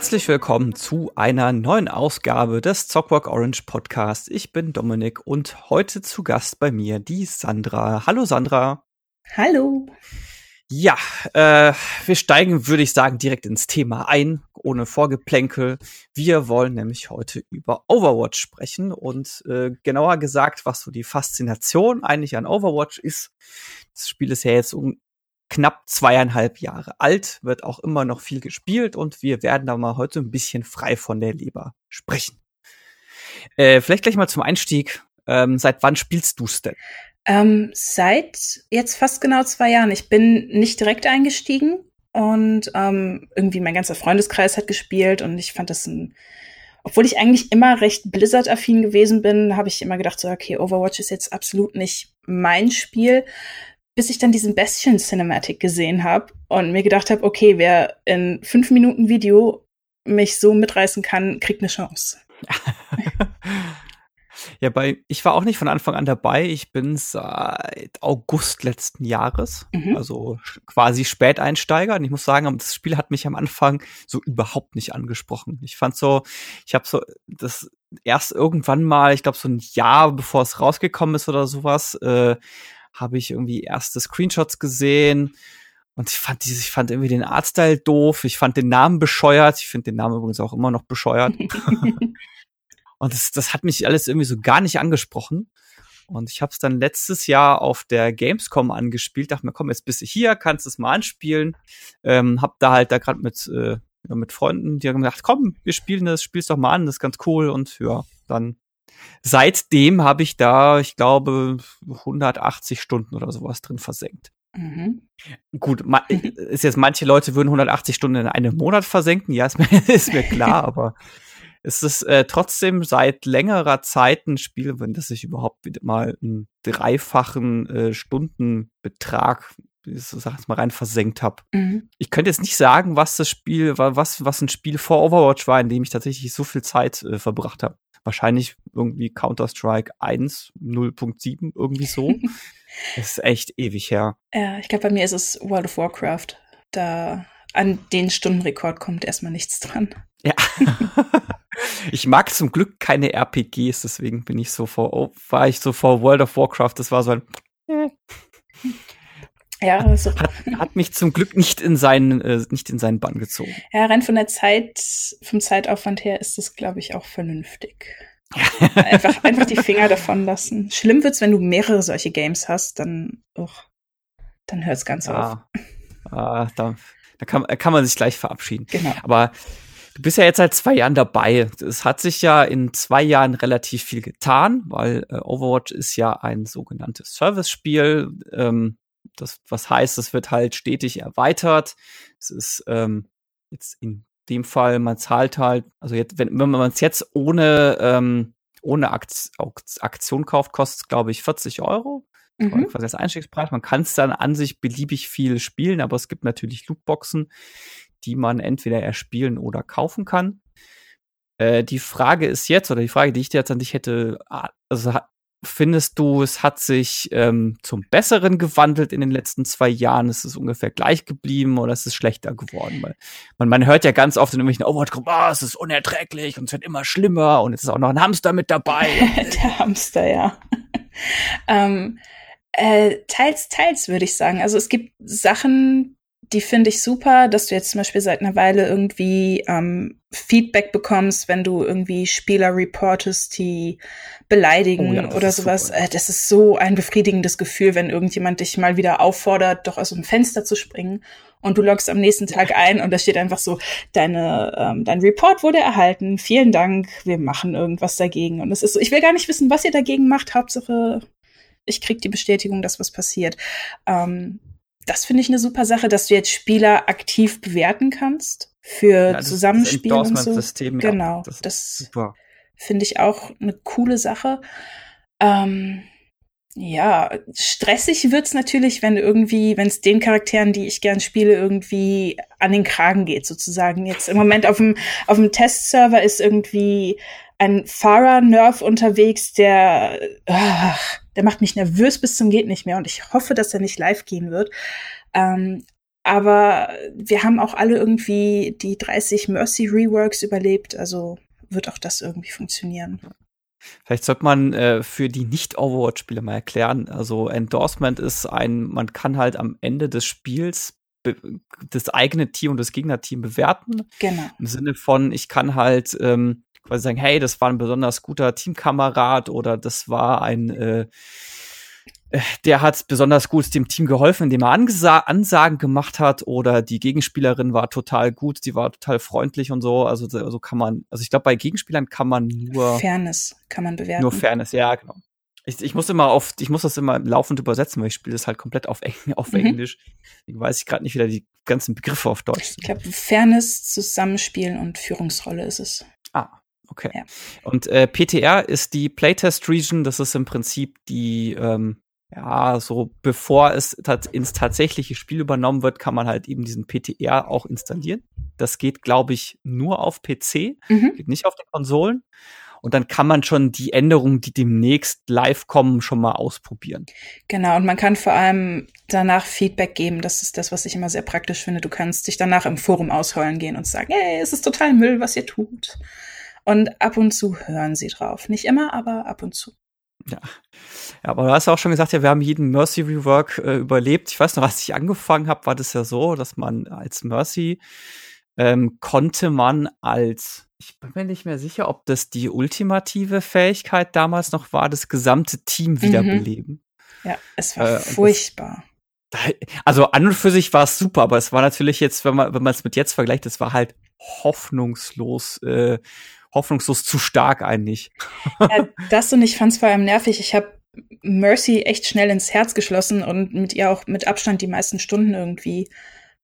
Herzlich willkommen zu einer neuen Ausgabe des Zockwork Orange Podcast. Ich bin Dominik und heute zu Gast bei mir die Sandra. Hallo Sandra. Hallo. Ja, äh, wir steigen, würde ich sagen, direkt ins Thema ein, ohne Vorgeplänkel. Wir wollen nämlich heute über Overwatch sprechen und äh, genauer gesagt, was so die Faszination eigentlich an Overwatch ist. Das Spiel ist ja jetzt um knapp zweieinhalb Jahre alt, wird auch immer noch viel gespielt und wir werden da mal heute ein bisschen frei von der Leber sprechen. Äh, vielleicht gleich mal zum Einstieg. Ähm, seit wann spielst du's denn? Ähm, seit jetzt fast genau zwei Jahren. Ich bin nicht direkt eingestiegen und ähm, irgendwie mein ganzer Freundeskreis hat gespielt und ich fand das ein obwohl ich eigentlich immer recht Blizzard-affin gewesen bin, habe ich immer gedacht, so, okay, Overwatch ist jetzt absolut nicht mein Spiel, bis ich dann diesen Bastion Cinematic gesehen habe und mir gedacht habe, okay, wer in fünf Minuten Video mich so mitreißen kann, kriegt eine Chance. Ja, bei, ich war auch nicht von Anfang an dabei. Ich bin seit August letzten Jahres, mhm. also quasi Späteinsteiger. Und ich muss sagen, das Spiel hat mich am Anfang so überhaupt nicht angesprochen. Ich fand so, ich habe so das erst irgendwann mal, ich glaube so ein Jahr bevor es rausgekommen ist oder sowas, äh, habe ich irgendwie erste Screenshots gesehen. Und ich fand dieses, ich fand irgendwie den Artstyle doof. Ich fand den Namen bescheuert. Ich finde den Namen übrigens auch immer noch bescheuert. Und das, das hat mich alles irgendwie so gar nicht angesprochen. Und ich habe es dann letztes Jahr auf der Gamescom angespielt. Dachte mir, komm, jetzt bist du hier, kannst es mal anspielen. Ähm, hab da halt da gerade mit, äh, mit Freunden, die haben gesagt, komm, wir spielen das, spiel's doch mal an, das ist ganz cool. Und ja, dann seitdem habe ich da, ich glaube, 180 Stunden oder sowas drin versenkt. Mhm. Gut, ist jetzt manche Leute würden 180 Stunden in einem Monat versenken, ja, ist mir, ist mir klar, aber es ist äh, trotzdem seit längerer Zeit ein Spiel, wenn das sich überhaupt wieder mal einen dreifachen äh, Stundenbetrag sag ich mal rein versenkt habe. Mhm. Ich könnte jetzt nicht sagen, was das Spiel war, was was ein Spiel vor Overwatch war, in dem ich tatsächlich so viel Zeit äh, verbracht habe. Wahrscheinlich irgendwie Counter-Strike 1, 0.7, irgendwie so. das ist echt ewig her. Ja, ich glaube, bei mir ist es World of Warcraft. Da an den Stundenrekord kommt erstmal nichts dran. Ja. ich mag zum Glück keine RPGs, deswegen bin ich so vor, oh, war ich so vor World of Warcraft. Das war so ein. Äh. Ja, also. hat, hat mich zum Glück nicht in seinen, äh, nicht in seinen Bann gezogen. Ja, rein von der Zeit, vom Zeitaufwand her ist das, glaube ich, auch vernünftig. einfach, einfach die Finger davon lassen. Schlimm wird's, wenn du mehrere solche Games hast, dann, uch, dann hört's ganz ah, auf. Ah, da, da kann, kann man sich gleich verabschieden. Genau. Aber Du bist ja jetzt seit zwei Jahren dabei. Es hat sich ja in zwei Jahren relativ viel getan, weil äh, Overwatch ist ja ein sogenanntes Service-Spiel. Ähm, das, was heißt, es wird halt stetig erweitert. Es ist ähm, jetzt in dem Fall, man zahlt halt, also jetzt, wenn, wenn man es jetzt ohne, ähm, ohne Akt, Aktion kauft, kostet es, glaube ich, 40 Euro. Mhm. Quasi als Einstiegspreis. Man kann es dann an sich beliebig viel spielen, aber es gibt natürlich Lootboxen, die man entweder erspielen oder kaufen kann. Äh, die Frage ist jetzt, oder die Frage, die ich dir jetzt an dich hätte, also findest du, es hat sich ähm, zum Besseren gewandelt in den letzten zwei Jahren? Ist es ungefähr gleich geblieben oder ist es schlechter geworden? Weil man, man hört ja ganz oft in irgendwelchen Overwatch-Gruppen, oh, es ist unerträglich und es wird immer schlimmer und jetzt ist auch noch ein Hamster mit dabei. Der Hamster, ja. ähm, äh, teils, teils würde ich sagen. Also es gibt Sachen, die finde ich super, dass du jetzt zum Beispiel seit einer Weile irgendwie ähm, Feedback bekommst, wenn du irgendwie Spieler reportest, die beleidigen oh ja, oder sowas. Super. Äh, das ist so ein befriedigendes Gefühl, wenn irgendjemand dich mal wieder auffordert, doch aus dem Fenster zu springen und du loggst am nächsten Tag ein und da steht einfach so, deine, ähm, dein Report wurde erhalten, vielen Dank, wir machen irgendwas dagegen. Und es ist so, ich will gar nicht wissen, was ihr dagegen macht, Hauptsache, ich krieg die Bestätigung, dass was passiert. Ähm, das finde ich eine super Sache, dass du jetzt Spieler aktiv bewerten kannst für ja, Zusammenspiel und so. System, genau, ja, das, das finde ich auch eine coole Sache. Ähm, ja, stressig wird's natürlich, wenn irgendwie, wenn es den Charakteren, die ich gern spiele, irgendwie an den Kragen geht, sozusagen. Jetzt im Moment auf dem auf dem Testserver ist irgendwie ein Fahrer-Nerf unterwegs, der, ach, der macht mich nervös bis zum geht nicht mehr und ich hoffe, dass er nicht live gehen wird. Ähm, aber wir haben auch alle irgendwie die 30 Mercy Reworks überlebt, also wird auch das irgendwie funktionieren. Vielleicht sollte man äh, für die Nicht-Overwatch-Spieler mal erklären. Also Endorsement ist ein, man kann halt am Ende des Spiels das eigene Team und das Gegnerteam bewerten. Genau. Im Sinne von, ich kann halt ähm, quasi sagen, hey, das war ein besonders guter Teamkamerad oder das war ein äh, der hat besonders gut dem Team geholfen, indem er Angesa Ansagen gemacht hat oder die Gegenspielerin war total gut, die war total freundlich und so. Also so kann man, also ich glaube, bei Gegenspielern kann man nur Fairness kann man bewerten. Nur Fairness, ja, genau. Ich, ich muss immer auf, ich muss das immer laufend übersetzen, weil ich spiele das halt komplett auf, Eng auf mhm. Englisch. Deswegen weiß ich gerade nicht wieder die ganzen Begriffe auf Deutsch. Ich glaube, Fairness, Zusammenspielen und Führungsrolle ist es. Okay. Ja. Und äh, PTR ist die Playtest Region. Das ist im Prinzip die ähm, ja, so bevor es ins tatsächliche Spiel übernommen wird, kann man halt eben diesen PTR auch installieren. Das geht, glaube ich, nur auf PC, mhm. geht nicht auf den Konsolen. Und dann kann man schon die Änderungen, die demnächst live kommen, schon mal ausprobieren. Genau, und man kann vor allem danach Feedback geben. Das ist das, was ich immer sehr praktisch finde. Du kannst dich danach im Forum ausheulen gehen und sagen, hey, es ist total Müll, was ihr tut. Und ab und zu hören sie drauf. Nicht immer, aber ab und zu. Ja. ja, aber du hast ja auch schon gesagt, ja, wir haben jeden Mercy Rework äh, überlebt. Ich weiß noch, als ich angefangen habe, war das ja so, dass man als Mercy ähm, konnte man als, ich bin mir nicht mehr sicher, ob das die ultimative Fähigkeit damals noch war, das gesamte Team mhm. wiederbeleben. Ja, es war äh, furchtbar. Das, also an und für sich war es super, aber es war natürlich jetzt, wenn man wenn man es mit jetzt vergleicht, es war halt hoffnungslos äh, hoffnungslos zu stark eigentlich. Ja, das und ich fand es vor allem nervig. Ich habe Mercy echt schnell ins Herz geschlossen und mit ihr auch mit Abstand die meisten Stunden irgendwie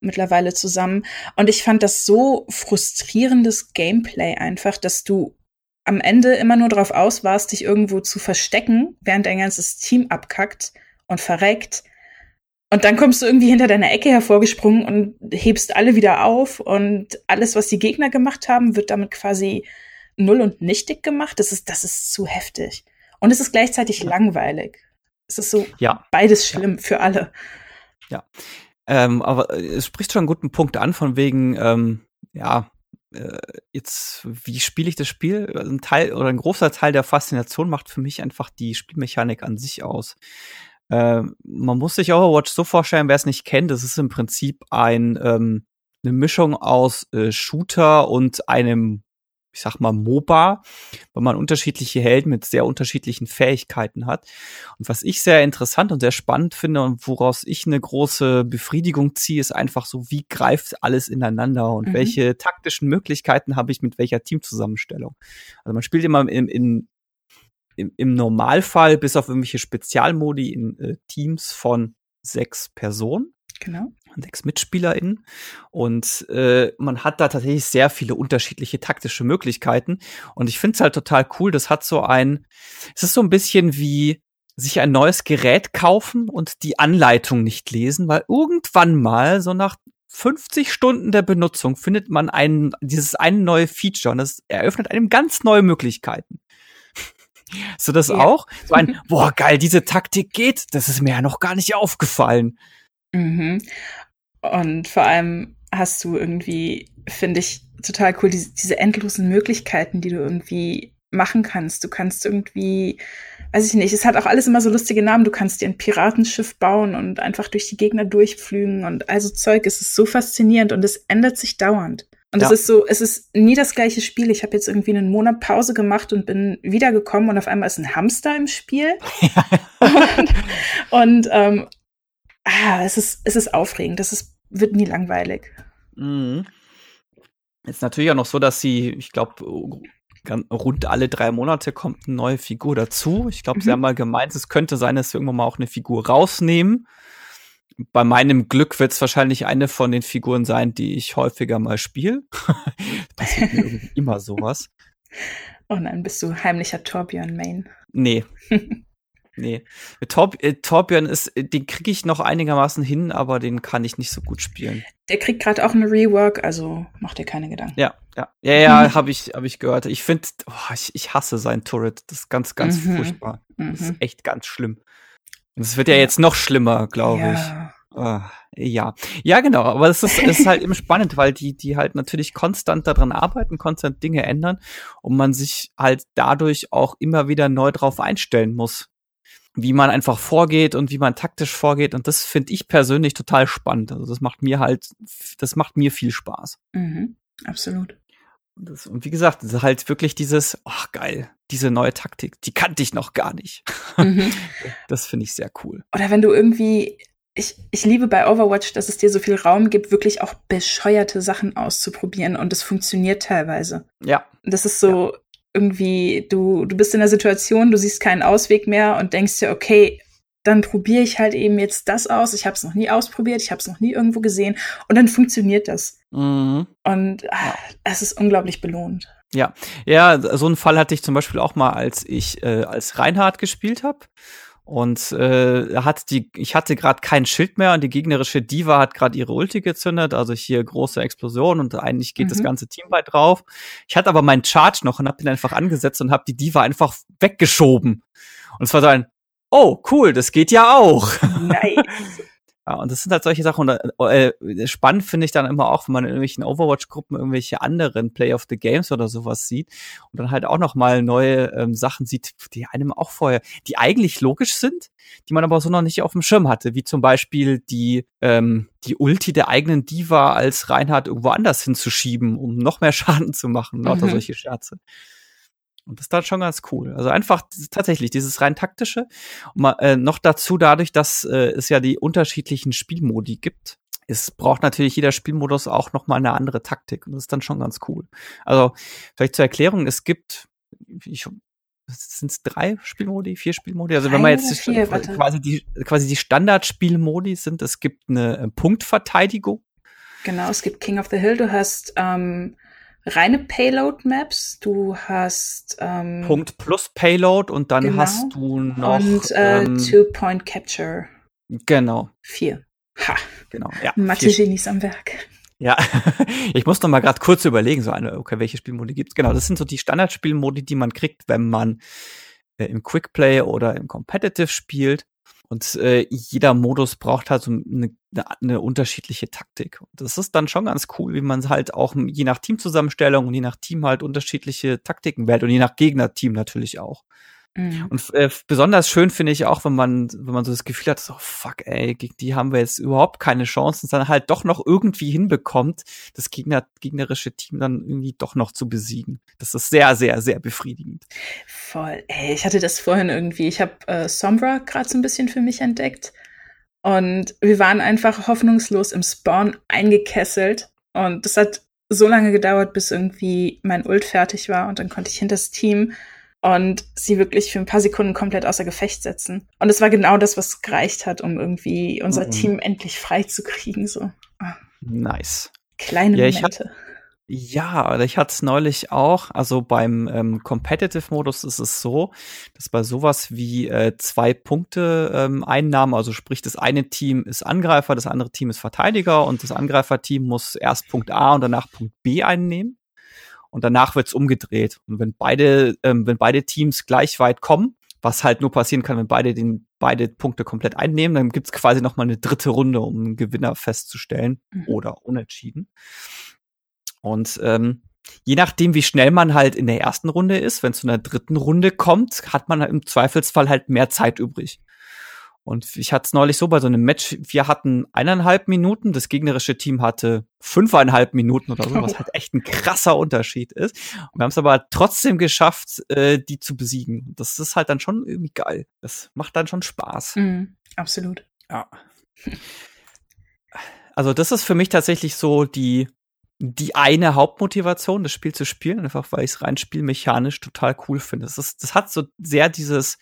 mittlerweile zusammen. Und ich fand das so frustrierendes Gameplay einfach, dass du am Ende immer nur darauf aus warst, dich irgendwo zu verstecken, während dein ganzes Team abkackt und verreckt. Und dann kommst du irgendwie hinter deiner Ecke hervorgesprungen und hebst alle wieder auf und alles, was die Gegner gemacht haben, wird damit quasi null und nichtig gemacht. Das ist, das ist zu heftig. Und es ist gleichzeitig ja. langweilig. Es ist so ja. beides schlimm ja. für alle. Ja. Ähm, aber es spricht schon einen guten Punkt an, von wegen, ähm, ja, äh, jetzt, wie spiele ich das Spiel? Ein Teil oder ein großer Teil der Faszination macht für mich einfach die Spielmechanik an sich aus. Äh, man muss sich Overwatch so vorstellen, wer es nicht kennt, das ist im Prinzip ein ähm, eine Mischung aus äh, Shooter und einem ich sag mal, MOBA, weil man unterschiedliche Helden mit sehr unterschiedlichen Fähigkeiten hat. Und was ich sehr interessant und sehr spannend finde und woraus ich eine große Befriedigung ziehe, ist einfach so, wie greift alles ineinander und mhm. welche taktischen Möglichkeiten habe ich mit welcher Teamzusammenstellung. Also man spielt immer in, in im, im Normalfall bis auf irgendwelche Spezialmodi in äh, Teams von sechs Personen. Genau. Sechs MitspielerInnen. Und äh, man hat da tatsächlich sehr viele unterschiedliche taktische Möglichkeiten. Und ich finde es halt total cool. Das hat so ein, es ist so ein bisschen wie sich ein neues Gerät kaufen und die Anleitung nicht lesen, weil irgendwann mal, so nach 50 Stunden der Benutzung, findet man ein, dieses eine neue Feature und das eröffnet einem ganz neue Möglichkeiten. so das ja. auch? So ein, boah, geil, diese Taktik geht, das ist mir ja noch gar nicht aufgefallen. Mhm. Und vor allem hast du irgendwie, finde ich, total cool, diese, diese endlosen Möglichkeiten, die du irgendwie machen kannst. Du kannst irgendwie, weiß ich nicht, es hat auch alles immer so lustige Namen. Du kannst dir ein Piratenschiff bauen und einfach durch die Gegner durchflügen und also Zeug. Es ist so faszinierend und es ändert sich dauernd. Und ja. es ist so, es ist nie das gleiche Spiel. Ich habe jetzt irgendwie einen Monat Pause gemacht und bin wiedergekommen und auf einmal ist ein Hamster im Spiel. und, und ähm, ah, es ist, es ist aufregend. Das ist, wird nie langweilig. Mhm. Ist natürlich auch noch so, dass sie, ich glaube, rund alle drei Monate kommt eine neue Figur dazu. Ich glaube, mhm. sie haben mal gemeint, es könnte sein, dass sie irgendwann mal auch eine Figur rausnehmen. Bei meinem Glück wird es wahrscheinlich eine von den Figuren sein, die ich häufiger mal spiele. Passiert mir irgendwie immer sowas. Oh nein, bist du heimlicher Torbjörn-Main? Nee. Nee. Torb äh, Torbjörn ist, äh, den kriege ich noch einigermaßen hin, aber den kann ich nicht so gut spielen. Der kriegt gerade auch eine Rework, also mach dir keine Gedanken. Ja, ja. Ja, ja, habe ich, hab ich gehört. Ich finde, oh, ich, ich hasse sein Turret. Das ist ganz, ganz mhm. furchtbar. Das ist mhm. echt ganz schlimm. Und es wird ja jetzt noch schlimmer, glaube ja. ich. Uh, ja, ja, genau. Aber es ist, ist halt eben spannend, weil die, die halt natürlich konstant daran arbeiten, konstant Dinge ändern und man sich halt dadurch auch immer wieder neu drauf einstellen muss, wie man einfach vorgeht und wie man taktisch vorgeht. Und das finde ich persönlich total spannend. Also das macht mir halt, das macht mir viel Spaß. Mhm, absolut. Und, das, und wie gesagt, das ist halt wirklich dieses, ach geil, diese neue Taktik, die kannte ich noch gar nicht. Mhm. Das finde ich sehr cool. Oder wenn du irgendwie ich, ich liebe bei Overwatch, dass es dir so viel Raum gibt, wirklich auch bescheuerte Sachen auszuprobieren und es funktioniert teilweise. Ja. Das ist so ja. Irgendwie, du, du bist in der Situation, du siehst keinen Ausweg mehr und denkst dir, okay, dann probiere ich halt eben jetzt das aus. Ich habe es noch nie ausprobiert, ich habe es noch nie irgendwo gesehen und dann funktioniert das. Mhm. Und ach, es ist unglaublich belohnt. Ja, ja, so einen Fall hatte ich zum Beispiel auch mal, als ich äh, als Reinhard gespielt habe. Und äh, hat die, ich hatte gerade kein Schild mehr und die gegnerische Diva hat gerade ihre Ulti gezündet, also hier große Explosion und eigentlich geht mhm. das ganze Team weit drauf. Ich hatte aber meinen Charge noch und habe den einfach angesetzt und habe die Diva einfach weggeschoben. Und es war so ein, oh cool, das geht ja auch. Nice. Ja, und das sind halt solche Sachen. Und, äh, spannend finde ich dann immer auch, wenn man in irgendwelchen Overwatch-Gruppen irgendwelche anderen Play of the Games oder sowas sieht und dann halt auch noch mal neue ähm, Sachen sieht, die einem auch vorher, die eigentlich logisch sind, die man aber so noch nicht auf dem Schirm hatte, wie zum Beispiel die ähm, die Ulti der eigenen Diva als Reinhard irgendwo anders hinzuschieben, um noch mehr Schaden zu machen, lauter mhm. solche Scherze. Und das ist dann schon ganz cool. Also einfach tatsächlich dieses rein taktische. Und mal, äh, noch dazu dadurch, dass äh, es ja die unterschiedlichen Spielmodi gibt. Es braucht natürlich jeder Spielmodus auch noch mal eine andere Taktik. Und das ist dann schon ganz cool. Also vielleicht zur Erklärung, es gibt, ich, sind es drei Spielmodi, vier Spielmodi? Also wenn man jetzt vier, quasi die quasi die Standardspielmodi sind, es gibt eine äh, Punktverteidigung. Genau, es gibt King of the Hill. Du hast ähm, reine Payload-Maps. Du hast ähm, Punkt plus Payload und dann genau. hast du noch und äh, ähm, Two-Point Capture. Genau. Vier. Ha. Genau. Ja. Mathe-Genies am Werk. Ja, ich muss noch mal gerade kurz überlegen, so eine, okay, welche Spielmodi gibt's? Genau, das sind so die Standardspielmodi, die man kriegt, wenn man äh, im Quickplay oder im Competitive spielt. Und äh, jeder Modus braucht halt so eine, eine unterschiedliche Taktik. Und das ist dann schon ganz cool, wie man halt auch je nach Teamzusammenstellung und je nach Team halt unterschiedliche Taktiken wählt und je nach Gegnerteam natürlich auch. Mhm. Und äh, besonders schön finde ich auch, wenn man, wenn man so das Gefühl hat, so fuck, ey, gegen die haben wir jetzt überhaupt keine Chancen, dann halt doch noch irgendwie hinbekommt, das Gegner, gegnerische Team dann irgendwie doch noch zu besiegen. Das ist sehr, sehr, sehr befriedigend. Voll. Ey, ich hatte das vorhin irgendwie, ich habe äh, Sombra gerade so ein bisschen für mich entdeckt. Und wir waren einfach hoffnungslos im Spawn eingekesselt. Und das hat so lange gedauert, bis irgendwie mein Ult fertig war. Und dann konnte ich hinter das Team und sie wirklich für ein paar Sekunden komplett außer Gefecht setzen. Und es war genau das, was gereicht hat, um irgendwie unser mhm. Team endlich frei zu kriegen. So. Ah. Nice. Kleine ja, Momente. Ja, ich hatte es neulich auch. Also beim ähm, Competitive-Modus ist es so, dass bei sowas wie äh, zwei Punkte ähm, Einnahmen, also sprich, das eine Team ist Angreifer, das andere Team ist Verteidiger und das Angreiferteam muss erst Punkt A und danach Punkt B einnehmen und danach wird's umgedreht. Und wenn beide, ähm, wenn beide Teams gleich weit kommen, was halt nur passieren kann, wenn beide den beide Punkte komplett einnehmen, dann gibt's quasi noch mal eine dritte Runde, um einen Gewinner festzustellen mhm. oder unentschieden. Und ähm, je nachdem, wie schnell man halt in der ersten Runde ist, wenn es zu einer dritten Runde kommt, hat man im Zweifelsfall halt mehr Zeit übrig. Und ich hatte es neulich so bei so einem Match, wir hatten eineinhalb Minuten, das gegnerische Team hatte fünfeinhalb Minuten oder so, was halt echt ein krasser Unterschied ist. Und wir haben es aber trotzdem geschafft, äh, die zu besiegen. Das ist halt dann schon irgendwie geil. Das macht dann schon Spaß. Mm, absolut. Ja. Also das ist für mich tatsächlich so die die eine Hauptmotivation, das Spiel zu spielen, einfach weil ich es rein spielmechanisch total cool finde. Das, ist, das hat so sehr dieses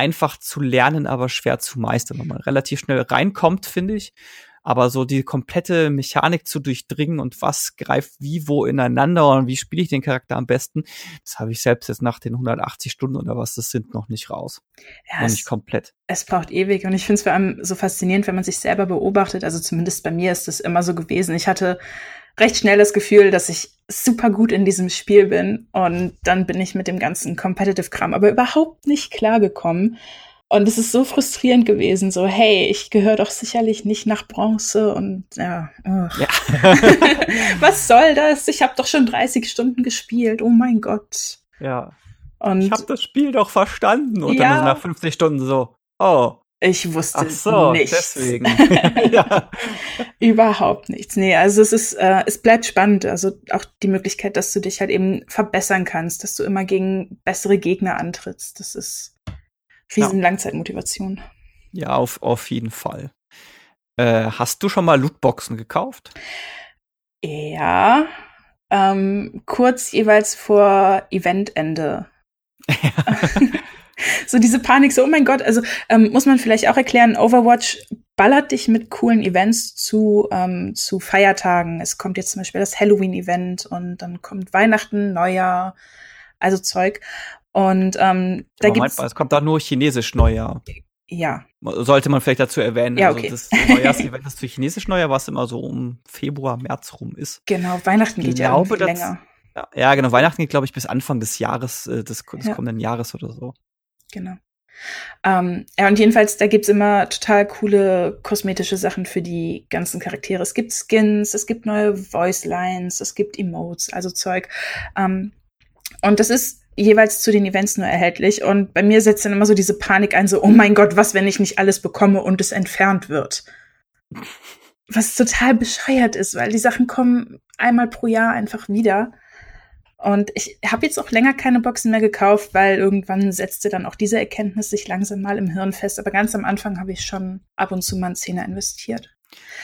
einfach zu lernen, aber schwer zu meistern, wenn man relativ schnell reinkommt, finde ich. Aber so die komplette Mechanik zu durchdringen und was greift wie wo ineinander und wie spiele ich den Charakter am besten, das habe ich selbst jetzt nach den 180 Stunden oder was das sind noch nicht raus. Ja, noch nicht komplett. Es braucht ewig und ich finde es vor allem so faszinierend, wenn man sich selber beobachtet. Also zumindest bei mir ist es immer so gewesen. Ich hatte recht schnell das Gefühl, dass ich super gut in diesem Spiel bin. Und dann bin ich mit dem ganzen Competitive-Kram aber überhaupt nicht klargekommen. Und es ist so frustrierend gewesen, so, hey, ich gehöre doch sicherlich nicht nach Bronze und ja, ja. was soll das? Ich habe doch schon 30 Stunden gespielt, oh mein Gott. Ja. Und ich habe das Spiel doch verstanden und ja, dann nach 50 Stunden so, oh. Ich wusste Ach so, nichts. deswegen. ja. Überhaupt nichts. Nee, also es ist, äh, es bleibt spannend. Also auch die Möglichkeit, dass du dich halt eben verbessern kannst, dass du immer gegen bessere Gegner antrittst. Das ist riesen ja. Langzeitmotivation. Ja, auf, auf jeden Fall. Äh, hast du schon mal Lootboxen gekauft? Ja, ähm, kurz jeweils vor Eventende. so diese Panik, so, oh mein Gott, also ähm, muss man vielleicht auch erklären, Overwatch ballert dich mit coolen Events zu, ähm, zu Feiertagen. Es kommt jetzt zum Beispiel das Halloween-Event und dann kommt Weihnachten, Neujahr, also Zeug. Und ähm, da Aber gibt's es kommt da nur chinesisch Neujahr. Ja. Sollte man vielleicht dazu erwähnen. Ja, also okay. Also das Neujahrsevent, das zu chinesisch Neujahr, was immer so um Februar, März rum ist. Genau, Weihnachten geht ja irgendwie länger. Ja, ja, genau, Weihnachten geht, glaube ich, bis Anfang des Jahres, äh, des, des ja. kommenden Jahres oder so. Genau. Ähm, ja, und jedenfalls, da gibt's immer total coole kosmetische Sachen für die ganzen Charaktere. Es gibt Skins, es gibt neue Voice Lines, es gibt Emotes, also Zeug. Ähm, und das ist jeweils zu den Events nur erhältlich. Und bei mir setzt dann immer so diese Panik ein, so, oh mein Gott, was, wenn ich nicht alles bekomme und es entfernt wird? Was total bescheuert ist, weil die Sachen kommen einmal pro Jahr einfach wieder. Und ich habe jetzt auch länger keine Boxen mehr gekauft, weil irgendwann setzte dann auch diese Erkenntnis sich langsam mal im Hirn fest. Aber ganz am Anfang habe ich schon ab und zu mal einen Zehner investiert.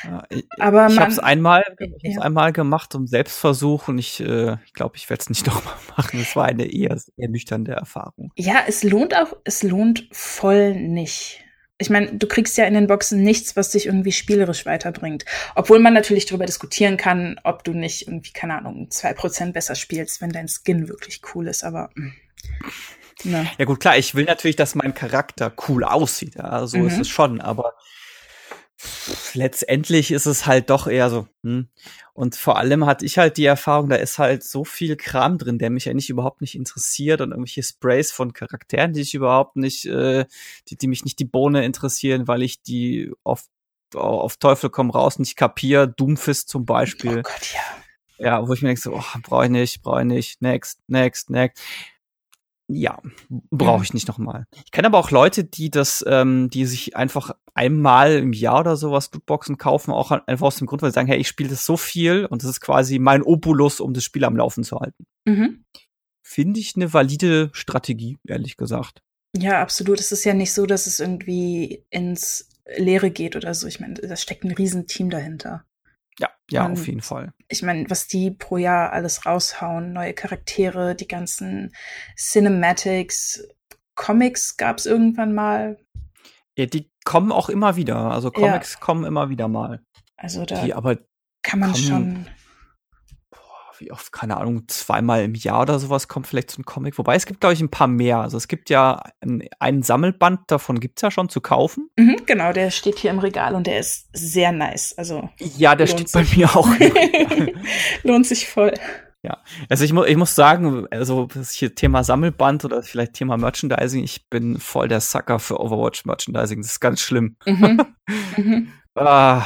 Ja, ich aber ich habe es einmal, ja. einmal gemacht um Selbstversuch und ich äh, ich glaube, ich werde es nicht nochmal machen. Es war eine eher, eher Erfahrung. Ja, es lohnt auch, es lohnt voll nicht. Ich meine, du kriegst ja in den Boxen nichts, was dich irgendwie spielerisch weiterbringt. Obwohl man natürlich darüber diskutieren kann, ob du nicht irgendwie, keine Ahnung, zwei Prozent besser spielst, wenn dein Skin wirklich cool ist, aber. Na. Mm, ja gut, klar, ich will natürlich, dass mein Charakter cool aussieht. Ja, so mhm. ist es schon, aber letztendlich ist es halt doch eher so. Hm. Und vor allem hatte ich halt die Erfahrung, da ist halt so viel Kram drin, der mich eigentlich überhaupt nicht interessiert und irgendwelche Sprays von Charakteren, die ich überhaupt nicht, äh, die, die mich nicht die Bohne interessieren, weil ich die auf, auf Teufel komm raus nicht kapier. Doomfist zum Beispiel. Oh Gott, ja. Ja, wo ich mir denke so, oh, brauche ich nicht, brauche ich nicht, next, next, next ja, brauche ich nicht nochmal. Ich kenne aber auch Leute, die das, ähm, die sich einfach einmal im Jahr oder sowas Lootboxen kaufen, auch einfach aus dem Grund, weil sie sagen, hey, ich spiele das so viel und das ist quasi mein Opulus, um das Spiel am Laufen zu halten. Mhm. Finde ich eine valide Strategie, ehrlich gesagt. Ja, absolut. Es ist ja nicht so, dass es irgendwie ins Leere geht oder so. Ich meine, da steckt ein Riesenteam dahinter. Ja, ja, und auf jeden Fall. Ich meine, was die pro Jahr alles raushauen, neue Charaktere, die ganzen Cinematics, Comics gab es irgendwann mal. Ja, die kommen auch immer wieder. Also Comics ja. kommen immer wieder mal. Also da die aber kann man schon wie oft, keine Ahnung, zweimal im Jahr oder sowas kommt vielleicht so ein Comic. Wobei es gibt, glaube ich, ein paar mehr. Also es gibt ja einen Sammelband, davon gibt es ja schon zu kaufen. Mhm, genau, der steht hier im Regal und der ist sehr nice. Also ja, der steht sich. bei mir auch. lohnt sich voll. Ja, also ich, mu ich muss sagen, also das hier Thema Sammelband oder vielleicht Thema Merchandising, ich bin voll der Sucker für Overwatch Merchandising. Das ist ganz schlimm. Mhm. mhm. Ah,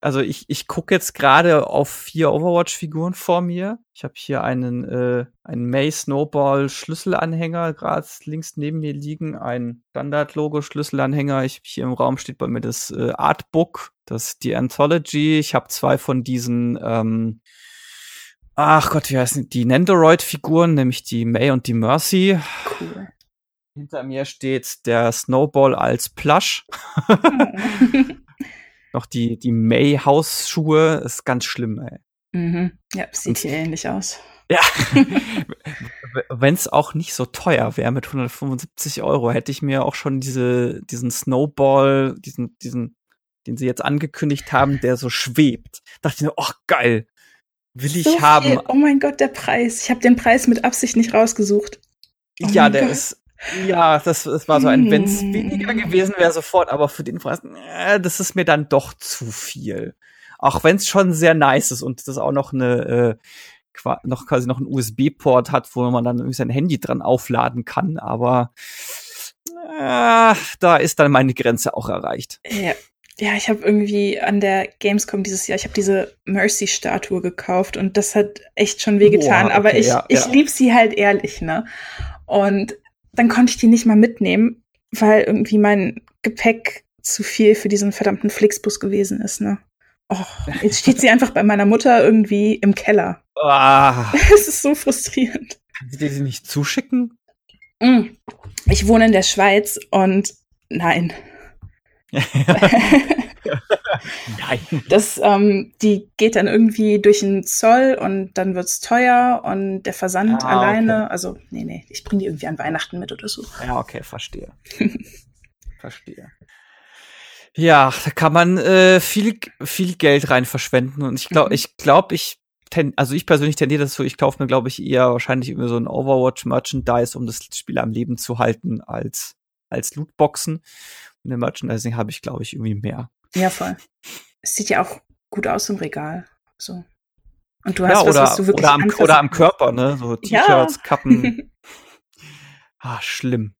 also ich, ich gucke jetzt gerade auf vier Overwatch-Figuren vor mir. Ich habe hier einen, äh, einen May Snowball Schlüsselanhänger gerade links neben mir liegen, ein Standard-Logo Schlüsselanhänger. Ich hier im Raum steht bei mir das äh, Artbook, das die Anthology. Ich habe zwei von diesen ähm, Ach Gott, wie heißen die Nendoroid-Figuren, nämlich die May und die Mercy. Cool. Hinter mir steht der Snowball als Plush. noch die, die May-Hausschuhe. Ist ganz schlimm, ey. Mhm. Ja, sieht Und, hier ähnlich aus. Ja. Wenn es auch nicht so teuer wäre mit 175 Euro, hätte ich mir auch schon diese, diesen Snowball, diesen, diesen, den sie jetzt angekündigt haben, der so schwebt. Dachte ich mir, ach geil. Will ich so haben. Viel. Oh mein Gott, der Preis. Ich habe den Preis mit Absicht nicht rausgesucht. Oh ja, der Gott. ist ja, das, das war so ein, wenn es hm. weniger gewesen wäre, sofort, aber für den Preis, äh, das ist mir dann doch zu viel. Auch wenn es schon sehr nice ist und das auch noch eine, äh, noch quasi noch einen USB-Port hat, wo man dann irgendwie sein Handy dran aufladen kann, aber äh, da ist dann meine Grenze auch erreicht. Ja, ja, ich habe irgendwie an der Gamescom dieses Jahr, ich habe diese Mercy-Statue gekauft und das hat echt schon wehgetan, Boah, okay, aber ich, ja, ich ja. lieb sie halt ehrlich, ne? Und dann konnte ich die nicht mal mitnehmen, weil irgendwie mein Gepäck zu viel für diesen verdammten Flixbus gewesen ist, ne? Oh, jetzt steht sie einfach bei meiner Mutter irgendwie im Keller. Ah. Es ist so frustrierend. Kann sie dir sie nicht zuschicken? Mm. Ich wohne in der Schweiz und nein. Nein. Das, ähm, die geht dann irgendwie durch den Zoll und dann wird's teuer und der Versand ah, alleine. Okay. Also, nee, nee, ich bringe die irgendwie an Weihnachten mit oder so. Ja, okay, verstehe. verstehe. Ja, da kann man äh, viel, viel Geld rein verschwenden und ich glaube, mhm. ich glaube, ich ten, also ich persönlich tendiere das so, ich kaufe mir, glaube ich, eher wahrscheinlich irgendwie so ein Overwatch-Merchandise, um das Spiel am Leben zu halten, als, als Lootboxen. Und im Merchandising habe ich, glaube ich, irgendwie mehr. Ja, voll. Es sieht ja auch gut aus im Regal. So. Und du hast ja, oder, was, was du wirklich oder am, oder am Körper, ne? So T-Shirts, ja. Kappen. ah, schlimm.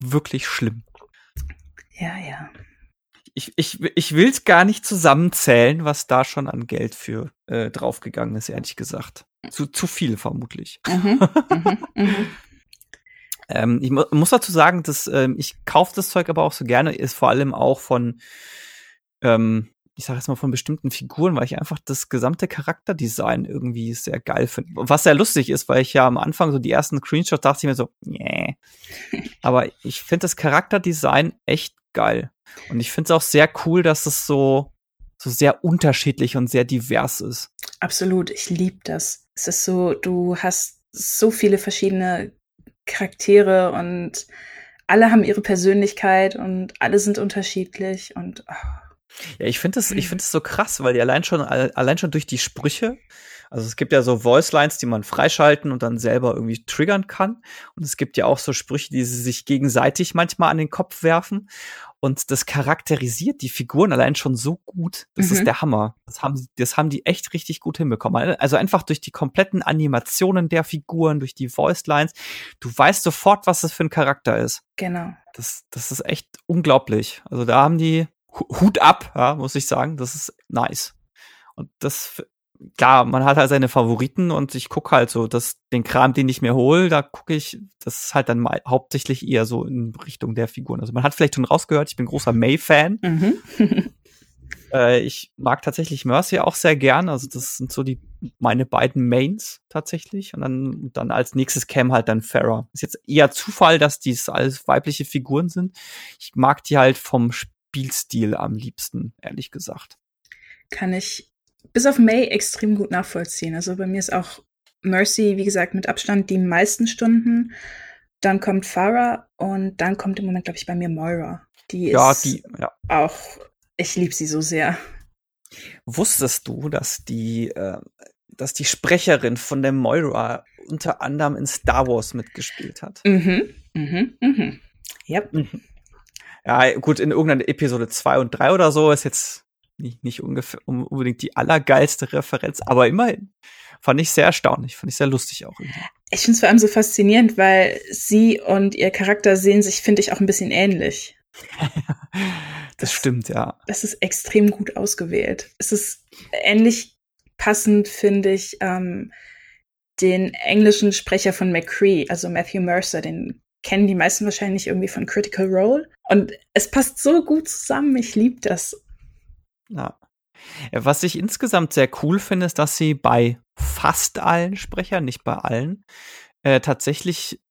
Wirklich schlimm. Ja, ja. Ich, ich, ich will es gar nicht zusammenzählen, was da schon an Geld für äh, draufgegangen ist, ehrlich gesagt. Zu, zu viel vermutlich. Mhm, mhm, mhm. ähm, ich mu muss dazu sagen, dass ähm, ich kaufe das Zeug aber auch so gerne, ist vor allem auch von ähm, ich sage jetzt mal von bestimmten Figuren, weil ich einfach das gesamte Charakterdesign irgendwie sehr geil finde. Was sehr lustig ist, weil ich ja am Anfang so die ersten Screenshots dachte ich mir so, nee. Aber ich finde das Charakterdesign echt geil. Und ich finde es auch sehr cool, dass es so, so sehr unterschiedlich und sehr divers ist. Absolut, ich liebe das. Es ist so, du hast so viele verschiedene Charaktere und alle haben ihre Persönlichkeit und alle sind unterschiedlich und oh ja, ich finde es, ich finde es so krass, weil die allein schon, allein schon durch die Sprüche, also es gibt ja so Voice Lines, die man freischalten und dann selber irgendwie triggern kann. Und es gibt ja auch so Sprüche, die sie sich gegenseitig manchmal an den Kopf werfen. Und das charakterisiert die Figuren allein schon so gut. Das mhm. ist der Hammer. Das haben, das haben die echt richtig gut hinbekommen. Also einfach durch die kompletten Animationen der Figuren, durch die Voice Lines. Du weißt sofort, was das für ein Charakter ist. Genau. Das, das ist echt unglaublich. Also da haben die, Hut ab, ja, muss ich sagen. Das ist nice. Und das, klar, man hat halt seine Favoriten und ich gucke halt so, dass den Kram, den ich mir hole, da gucke ich, das ist halt dann mal hauptsächlich eher so in Richtung der Figuren. Also man hat vielleicht schon rausgehört, ich bin großer May-Fan. Mhm. äh, ich mag tatsächlich Mercy auch sehr gern. Also das sind so die meine beiden Mains tatsächlich. Und dann, dann als nächstes käme halt dann Farah. Ist jetzt eher Zufall, dass dies alles weibliche Figuren sind. Ich mag die halt vom Spielstil am liebsten, ehrlich gesagt. Kann ich bis auf May extrem gut nachvollziehen. Also bei mir ist auch Mercy, wie gesagt, mit Abstand die meisten Stunden. Dann kommt Farah und dann kommt im Moment, glaube ich, bei mir Moira. Die ja, ist die, ja. auch, ich liebe sie so sehr. Wusstest du, dass die, äh, dass die Sprecherin von der Moira unter anderem in Star Wars mitgespielt hat? Mhm, mhm, mhm. Yep. Mhm. Ja, gut, in irgendeiner Episode 2 und 3 oder so ist jetzt nicht, nicht ungefähr, unbedingt die allergeilste Referenz, aber immerhin. Fand ich sehr erstaunlich, fand ich sehr lustig auch. Irgendwie. Ich finde es vor allem so faszinierend, weil sie und ihr Charakter sehen sich, finde ich, auch ein bisschen ähnlich. das, das stimmt, ja. Das ist extrem gut ausgewählt. Es ist ähnlich passend, finde ich, ähm, den englischen Sprecher von McCree, also Matthew Mercer, den kennen die meisten wahrscheinlich irgendwie von Critical Role. Und es passt so gut zusammen. Ich liebe das. Ja. Was ich insgesamt sehr cool finde, ist, dass sie bei fast allen Sprechern, nicht bei allen, äh, tatsächlich,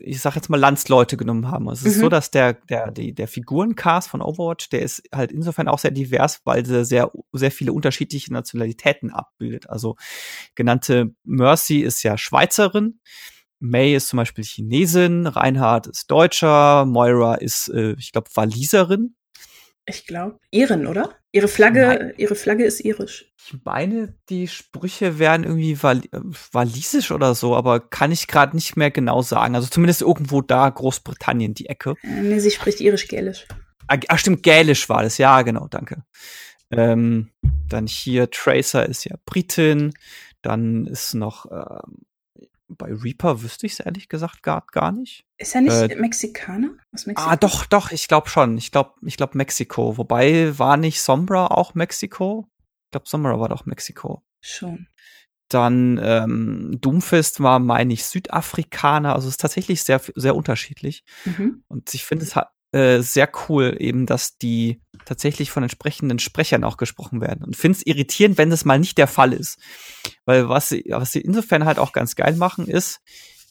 ich sag jetzt mal, Landsleute genommen haben. Also es mhm. ist so, dass der, der, die, der Figurencast von Overwatch, der ist halt insofern auch sehr divers, weil sie sehr, sehr viele unterschiedliche Nationalitäten abbildet. Also genannte Mercy ist ja Schweizerin. May ist zum Beispiel Chinesin, Reinhard ist Deutscher, Moira ist, äh, ich glaube, Waliserin. Ich glaube, Iren, oder? Ihre Flagge, Nein. ihre Flagge ist irisch. Ich meine, die Sprüche wären irgendwie Wal walisisch oder so, aber kann ich gerade nicht mehr genau sagen. Also zumindest irgendwo da, Großbritannien, die Ecke. Äh, nee, sie spricht irisch-gälisch. Ah, ah, stimmt, gälisch war das. Ja, genau, danke. Ähm, dann hier Tracer ist ja Britin. Dann ist noch ähm, bei Reaper wüsste ich es ehrlich gesagt gar, gar nicht. Ist er nicht äh, Mexikaner? Aus Mexiko? Ah, doch, doch, ich glaube schon. Ich glaube, ich glaube Mexiko. Wobei war nicht Sombra auch Mexiko? Ich glaube, Sombra war doch Mexiko. Schon. Dann ähm, Doomfist war, meine ich, Südafrikaner. Also es ist tatsächlich sehr, sehr unterschiedlich. Mhm. Und ich finde es hat äh, sehr cool, eben, dass die tatsächlich von entsprechenden Sprechern auch gesprochen werden. Und finde es irritierend, wenn das mal nicht der Fall ist. Weil was sie, was sie insofern halt auch ganz geil machen, ist,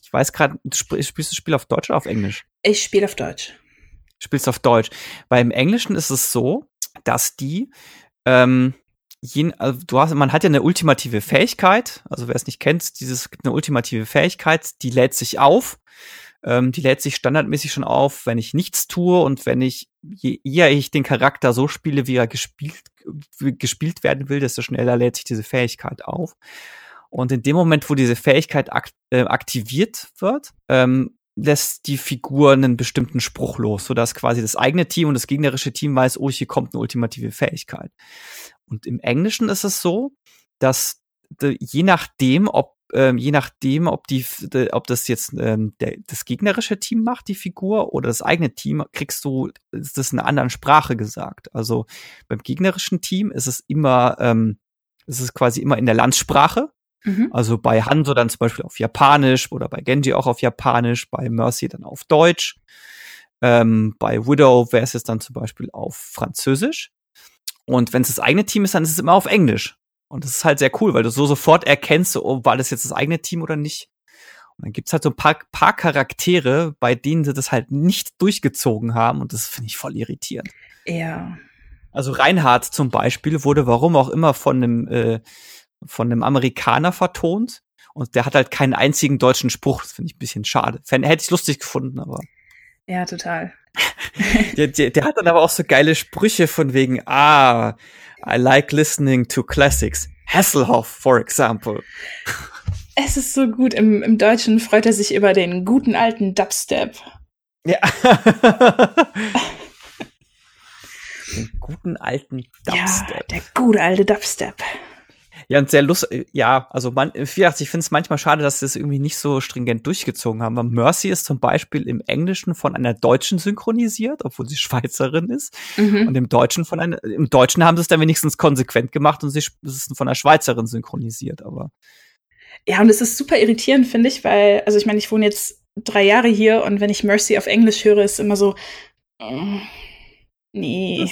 ich weiß gerade, spielst du das Spiel auf Deutsch oder auf Englisch? Ich spiele auf Deutsch. Spielst auf Deutsch. Weil im Englischen ist es so, dass die ähm, je, also du hast, man hat ja eine ultimative Fähigkeit, also wer es nicht kennt, dieses gibt eine ultimative Fähigkeit, die lädt sich auf. Ähm, die lädt sich standardmäßig schon auf, wenn ich nichts tue und wenn ich, je eher ich den Charakter so spiele, wie er gespielt, gespielt werden will, desto schneller lädt sich diese Fähigkeit auf. Und in dem Moment, wo diese Fähigkeit akt, äh, aktiviert wird, ähm, lässt die Figur einen bestimmten Spruch los, sodass quasi das eigene Team und das gegnerische Team weiß, oh, hier kommt eine ultimative Fähigkeit. Und im Englischen ist es so, dass je nachdem, ob ähm, je nachdem, ob die, de, ob das jetzt ähm, der, das gegnerische Team macht, die Figur, oder das eigene Team, kriegst du ist das in einer anderen Sprache gesagt. Also beim gegnerischen Team ist es immer, ähm, ist es quasi immer in der Landsprache. Mhm. Also bei Hanzo dann zum Beispiel auf Japanisch oder bei Genji auch auf Japanisch, bei Mercy dann auf Deutsch. Ähm, bei Widow wäre es jetzt dann zum Beispiel auf Französisch. Und wenn es das eigene Team ist, dann ist es immer auf Englisch. Und das ist halt sehr cool, weil du so sofort erkennst, oh, war das jetzt das eigene Team oder nicht. Und dann gibt's halt so ein paar, paar Charaktere, bei denen sie das halt nicht durchgezogen haben. Und das finde ich voll irritierend. Ja. Also Reinhard zum Beispiel wurde warum auch immer von einem, äh, von einem Amerikaner vertont. Und der hat halt keinen einzigen deutschen Spruch. Das finde ich ein bisschen schade. Hätte ich lustig gefunden, aber. Ja, total. der, der, der hat dann aber auch so geile Sprüche von wegen, ah, I like listening to classics. Hasselhoff, for example. Es ist so gut. Im, Im Deutschen freut er sich über den guten alten Dubstep. Ja. den guten alten Dubstep. Ja, der gute alte Dubstep. Ja, und sehr lustig, ja, also man, ich finde es manchmal schade, dass sie das irgendwie nicht so stringent durchgezogen haben. Aber Mercy ist zum Beispiel im Englischen von einer Deutschen synchronisiert, obwohl sie Schweizerin ist. Mhm. Und im Deutschen von einer, im Deutschen haben sie es dann wenigstens konsequent gemacht und sie ist von einer Schweizerin synchronisiert, aber. Ja, und es ist super irritierend, finde ich, weil, also ich meine, ich wohne jetzt drei Jahre hier und wenn ich Mercy auf Englisch höre, ist immer so, oh, nee,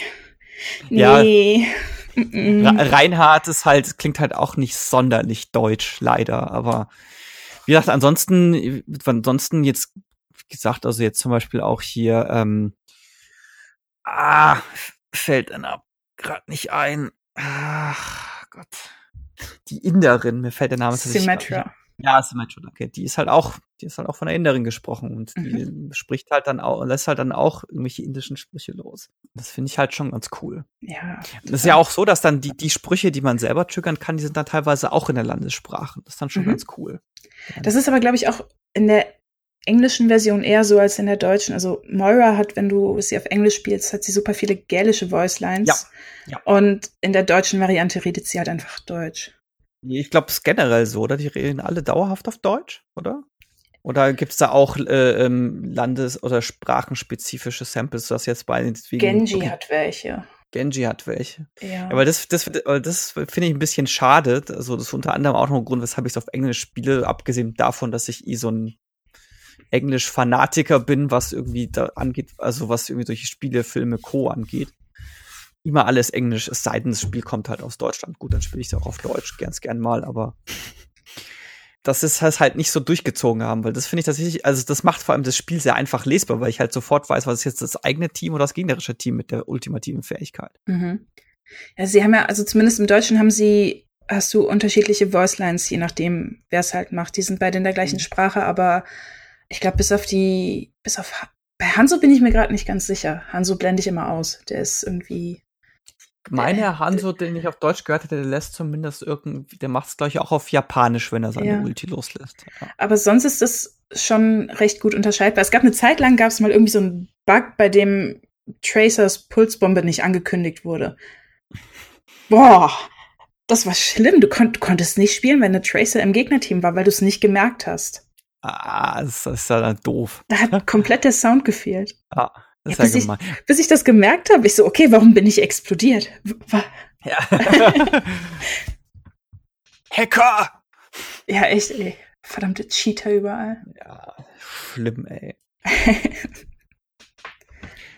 nee. Ja. Reinhard ist halt, klingt halt auch nicht sonderlich deutsch, leider. Aber wie gesagt, ansonsten, ansonsten jetzt, wie gesagt, also jetzt zum Beispiel auch hier, ähm, ah, fällt einer gerade nicht ein. Ach Gott. Die Inderin, mir fällt der Name Symmetra. Ja, Symmetra, okay. Die ist halt auch, die ist halt auch von der Inderin gesprochen und die mhm. spricht halt dann auch, lässt halt dann auch irgendwelche indischen Sprüche los. Das finde ich halt schon ganz cool. Ja. Das ist ja auch so, dass dann die, die Sprüche, die man selber triggern kann, die sind dann teilweise auch in der Landessprache. Das ist dann schon mhm. ganz cool. Das ist aber, glaube ich, auch in der englischen Version eher so als in der deutschen. Also Moira hat, wenn du sie auf Englisch spielst, hat sie super viele gälische Voice Lines. Ja. ja. Und in der deutschen Variante redet sie halt einfach Deutsch. Ich glaube, es ist generell so, oder? Die reden alle dauerhaft auf Deutsch, oder? Oder gibt es da auch äh, ähm, landes- oder sprachenspezifische Samples, das jetzt bei Genji okay. hat welche. Genji hat welche. Ja. Aber das, das, das finde ich ein bisschen schade. Also, das ist unter anderem auch noch ein Grund, weshalb ich es auf Englisch spiele, abgesehen davon, dass ich eh so ein Englisch-Fanatiker bin, was irgendwie da angeht, also was irgendwie solche Spiele, Filme, Co. angeht immer alles Englisch, es sei denn, das Spiel kommt halt aus Deutschland. Gut, dann spiele ich es auch auf Deutsch, ganz gern mal, aber das ist halt nicht so durchgezogen haben, weil das finde ich tatsächlich, also das macht vor allem das Spiel sehr einfach lesbar, weil ich halt sofort weiß, was ist jetzt das eigene Team oder das gegnerische Team mit der ultimativen Fähigkeit. Mhm. Ja, sie haben ja, also zumindest im Deutschen haben sie, hast du unterschiedliche Voice Lines, je nachdem, wer es halt macht. Die sind beide in der gleichen mhm. Sprache, aber ich glaube, bis auf die, bis auf, bei Hanso bin ich mir gerade nicht ganz sicher. Hanso blende ich immer aus. Der ist irgendwie meine Herr Hanso, den ich auf Deutsch gehört hätte, der lässt zumindest irgendwie, der macht es gleich auch auf Japanisch, wenn er seine ja. Ulti loslässt. Ja. Aber sonst ist das schon recht gut unterscheidbar. Es gab eine Zeit lang, gab es mal irgendwie so einen Bug, bei dem Tracers Pulsbombe nicht angekündigt wurde. Boah, Das war schlimm. Du, kon du konntest nicht spielen, wenn eine Tracer im Gegnerteam war, weil du es nicht gemerkt hast. Ah, das ist ja dann doof. Da hat komplett der Sound gefehlt. Ah, das Ja, ist ja bis, gemein. ich, bis ich das gemerkt habe, ich so, okay, warum bin ich explodiert? Ja. Hacker! Ja, echt, ey. Verdammte Cheater überall. Ja, schlimm, ey.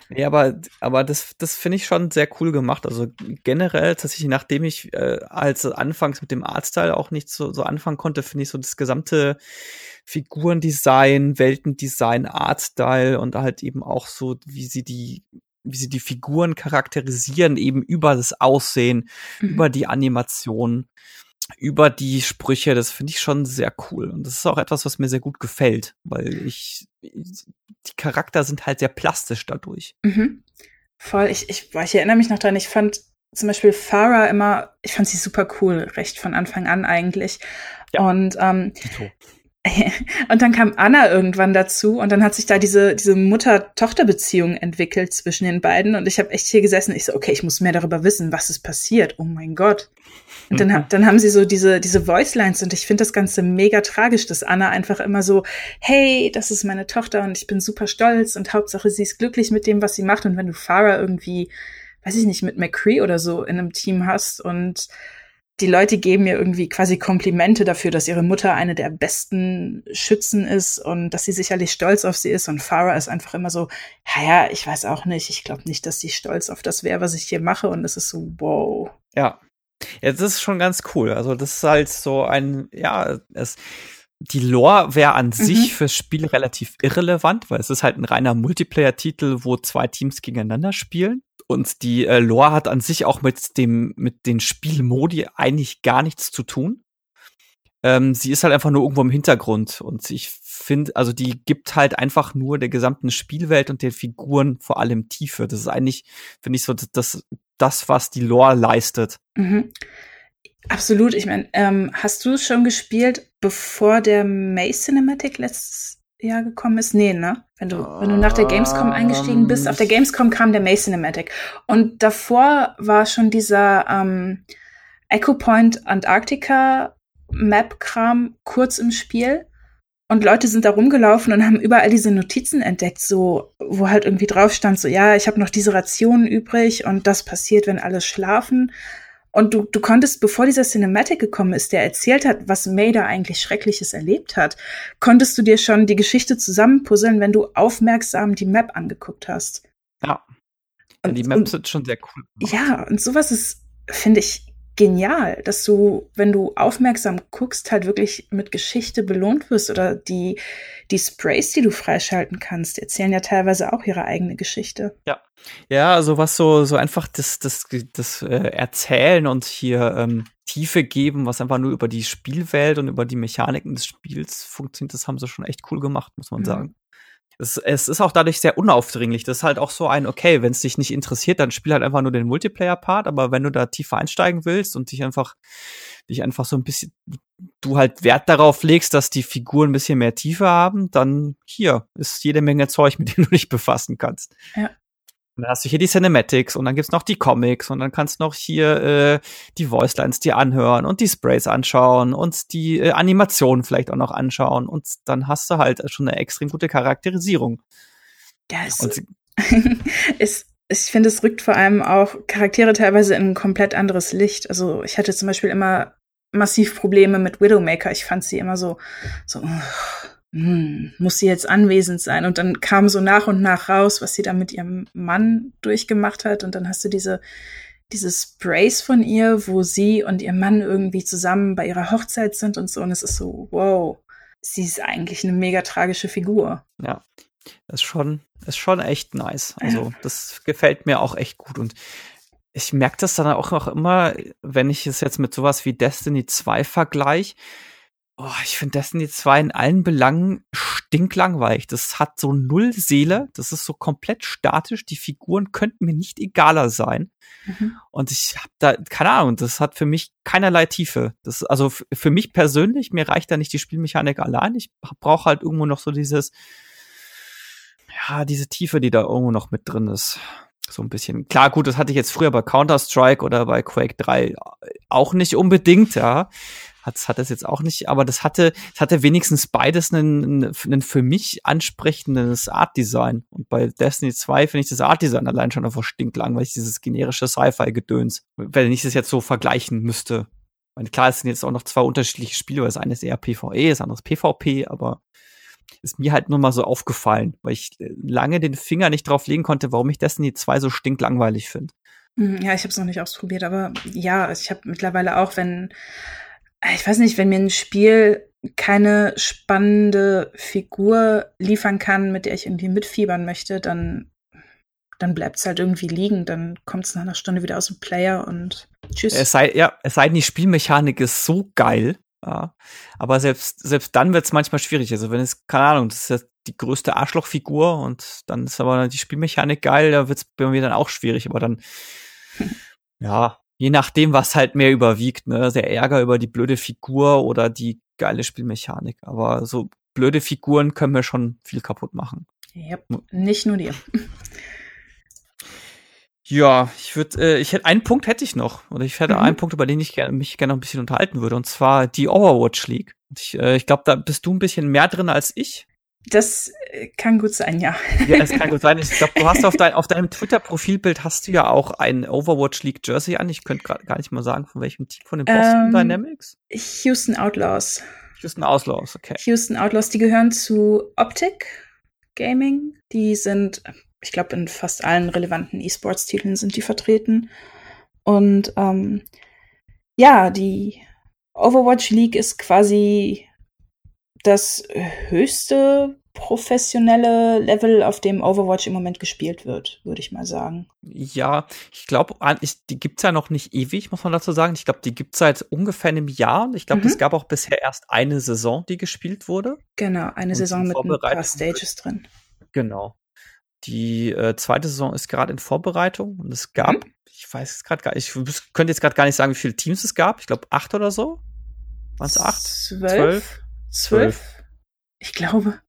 Nee, aber, aber das, das finde ich schon sehr cool gemacht. Also generell, tatsächlich, nachdem ich äh, als anfangs mit dem Artstyle auch nicht so, so anfangen konnte, finde ich so das gesamte Figurendesign, Weltendesign, Artstyle und halt eben auch so, wie sie die, wie sie die Figuren charakterisieren, eben über das Aussehen, Mhm. über die Animation, über die Sprüche, das finde ich schon sehr cool. Und das ist auch etwas, was mir sehr gut gefällt, weil ich, die Charakter sind halt sehr plastisch dadurch. Mhm. Voll, ich, ich, ich erinnere mich noch dran, ich fand zum Beispiel Farah immer, ich fand sie super cool, recht von Anfang an eigentlich. Ja. Und, ähm. und dann kam Anna irgendwann dazu und dann hat sich da diese, diese Mutter-Tochter-Beziehung entwickelt zwischen den beiden und ich habe echt hier gesessen, ich so, okay, ich muss mehr darüber wissen, was ist passiert, oh mein Gott. Und dann, Mhm. dann haben sie so diese, diese Voicelines und ich finde das Ganze mega tragisch, dass Anna einfach immer so, hey, das ist meine Tochter und ich bin super stolz und Hauptsache sie ist glücklich mit dem, was sie macht. Und wenn du Farah irgendwie, weiß ich nicht, mit McCree oder so in einem Team hast und die Leute geben ihr irgendwie quasi Komplimente dafür, dass ihre Mutter eine der besten Schützen ist und dass sie sicherlich stolz auf sie ist. Und Farah ist einfach immer so, ja, ich weiß auch nicht, ich glaube nicht, dass sie stolz auf das wäre, was ich hier mache. Und es ist so, wow. Ja. Ja, das ist schon ganz cool. Also, das ist halt so ein, ja, es, die Lore wäre an sich fürs Spiel relativ irrelevant, weil es ist halt ein reiner Multiplayer-Titel, wo zwei Teams gegeneinander spielen. Und die äh, Lore hat an sich auch mit dem, mit den Spielmodi eigentlich gar nichts zu tun. Ähm, sie ist halt einfach nur irgendwo im Hintergrund. Und ich finde, also die gibt halt einfach nur der gesamten Spielwelt und den Figuren vor allem Tiefe. Das ist eigentlich, finde ich, so das, das, was die Lore leistet. Mhm. Absolut. Ich meine, ähm, hast du es schon gespielt, bevor der May Cinematic letztes Jahr gekommen ist? Nee, ne? Wenn du, wenn du nach der Gamescom eingestiegen bist, auf der Gamescom kam der May Cinematic. Und davor war schon dieser ähm, Echo Point Antarctica Map-Kram kurz im Spiel. Und Leute sind da rumgelaufen und haben überall diese Notizen entdeckt, so, wo halt irgendwie drauf stand, so, ja, ich habe noch diese Rationen übrig und das passiert, wenn alle schlafen. Und du, du konntest, bevor dieser Cinematic gekommen ist, der erzählt hat, was May da eigentlich Schreckliches erlebt hat, konntest du dir schon die Geschichte zusammenpuzzeln, wenn du aufmerksam die Map angeguckt hast. Ja. Und, die und, Maps sind schon sehr cool. gemacht. ja, und sowas ist, finde ich, genial, dass du, wenn du aufmerksam guckst, halt wirklich mit Geschichte belohnt wirst oder die, die Sprays, die du freischalten kannst, erzählen ja teilweise auch ihre eigene Geschichte. Ja, also was so, so einfach das, das, das äh, Erzählen und hier ähm, Tiefe geben, was einfach nur über die Spielwelt und über die Mechaniken des Spiels funktioniert, das haben sie schon echt cool gemacht, muss man Mhm. sagen. Es, es ist auch dadurch sehr unaufdringlich. Das ist halt auch so ein, okay, wenn es dich nicht interessiert, dann spiel halt einfach nur den Multiplayer-Part, aber wenn du da tiefer einsteigen willst und dich einfach, dich einfach so ein bisschen, du halt Wert darauf legst, dass die Figuren ein bisschen mehr Tiefe haben, dann hier ist jede Menge Zeug, mit dem du dich befassen kannst. Ja. Und dann hast du hier die Cinematics und dann gibt's noch die Comics und dann kannst du noch hier äh, die Voicelines dir anhören und die Sprays anschauen und die äh, Animationen vielleicht auch noch anschauen und dann hast du halt schon eine extrem gute Charakterisierung. Ja, es, Und es, ich finde, es rückt vor allem auch Charaktere teilweise in ein komplett anderes Licht. Also ich hatte zum Beispiel immer massiv Probleme mit Widowmaker. Ich fand sie immer so, so, hm, muss sie jetzt anwesend sein? Und dann kam so nach und nach raus, was sie da mit ihrem Mann durchgemacht hat. Und dann hast du diese, diese Sprays von ihr, wo sie und ihr Mann irgendwie zusammen bei ihrer Hochzeit sind und so. Und es ist so, wow, sie ist eigentlich eine mega tragische Figur. ja, ist schon, ist schon echt nice. Also das gefällt mir auch echt gut und ich merke das dann auch noch immer, wenn ich es jetzt mit sowas wie Destiny 2 vergleiche. Oh, ich finde Destiny 2 in allen Belangen stinklangweilig. Das hat so null Seele. Das ist so komplett statisch. Die Figuren könnten mir nicht egaler sein. Mhm. Und ich habe da, keine Ahnung, das hat für mich keinerlei Tiefe. Das, also für mich persönlich, mir reicht da nicht die Spielmechanik allein. Ich brauche halt irgendwo noch so dieses, ja, diese Tiefe, die da irgendwo noch mit drin ist. So ein bisschen. Klar, gut, das hatte ich jetzt früher bei Counter-Strike oder bei Quake 3 auch nicht unbedingt, ja. Hat, hat das jetzt auch nicht, aber das hatte, das hatte wenigstens beides einen, einen für mich ansprechendes Art-Design. Und bei Destiny 2 finde ich das Art-Design allein schon einfach stinklangweilig, dieses generische Sci-Fi-Gedöns. Wenn ich das jetzt so vergleichen müsste. meine, klar, es sind jetzt auch noch zwei unterschiedliche Spiele, weil das eine ist eher PvE, das andere ist PvP, aber ist mir halt nur mal so aufgefallen, weil ich lange den Finger nicht drauf legen konnte, warum ich Destiny 2 so stinklangweilig finde. Hm, ja, ich habe es noch nicht ausprobiert, aber ja, ich habe mittlerweile auch, wenn, ich weiß nicht, wenn mir ein Spiel keine spannende Figur liefern kann, mit der ich irgendwie mitfiebern möchte, dann, dann bleibt es halt irgendwie liegen. Dann kommt es nach einer Stunde wieder aus dem Player und tschüss. Es sei, ja, es sei denn, die Spielmechanik ist so geil. Ja. Aber selbst, selbst dann wird es manchmal schwierig. Also wenn es, keine Ahnung, das ist ja die größte Arschlochfigur und dann ist aber die Spielmechanik geil, da wird es bei mir dann auch schwierig. Aber dann ja, je nachdem, was halt mehr überwiegt, ne? Der Ärger über die blöde Figur oder die geile Spielmechanik. Aber so blöde Figuren können mir schon viel kaputt machen. Ja, nicht nur dir. Ja, ich würde, äh, ich hätte einen Punkt hätte ich noch, oder ich hätte mhm. einen Punkt, über den ich gerne, mich gerne noch ein bisschen unterhalten würde, und zwar die Overwatch League. Ich, äh, ich glaube, da bist du ein bisschen mehr drin als ich. Das äh, kann gut sein, ja. Ja, es kann gut sein. Ich glaube, du hast auf, dein, auf deinem Twitter-Profilbild hast du ja auch ein Overwatch League Jersey an. Ich könnte gerade gar nicht mal sagen, von welchem Team von den Boston ähm, Dynamics. Houston Outlaws. Houston Outlaws, okay. Houston Outlaws, die gehören zu Optic Gaming. Die sind, ich glaube, in fast allen relevanten E-Sports-Titeln sind die vertreten. Und ähm, ja, die Overwatch League ist quasi das höchste professionelle Level, auf dem Overwatch im Moment gespielt wird, würde ich mal sagen. Ja, ich glaube, die gibt's ja noch nicht ewig, muss man dazu sagen. Ich glaube, die gibt's seit ungefähr einem Jahr. Ich glaube, mhm. es gab auch bisher erst eine Saison, die gespielt wurde. Genau, eine Und Saison mit ein paar Stages drin. Genau. Die äh, zweite Saison ist gerade in Vorbereitung und es gab, mhm. ich weiß es gerade gar nicht, ich könnte jetzt gerade gar nicht sagen, wie viele Teams es gab. Ich glaube, acht oder so. Waren es acht? Zwölf. Zwölf? Zwölf? Ich glaube.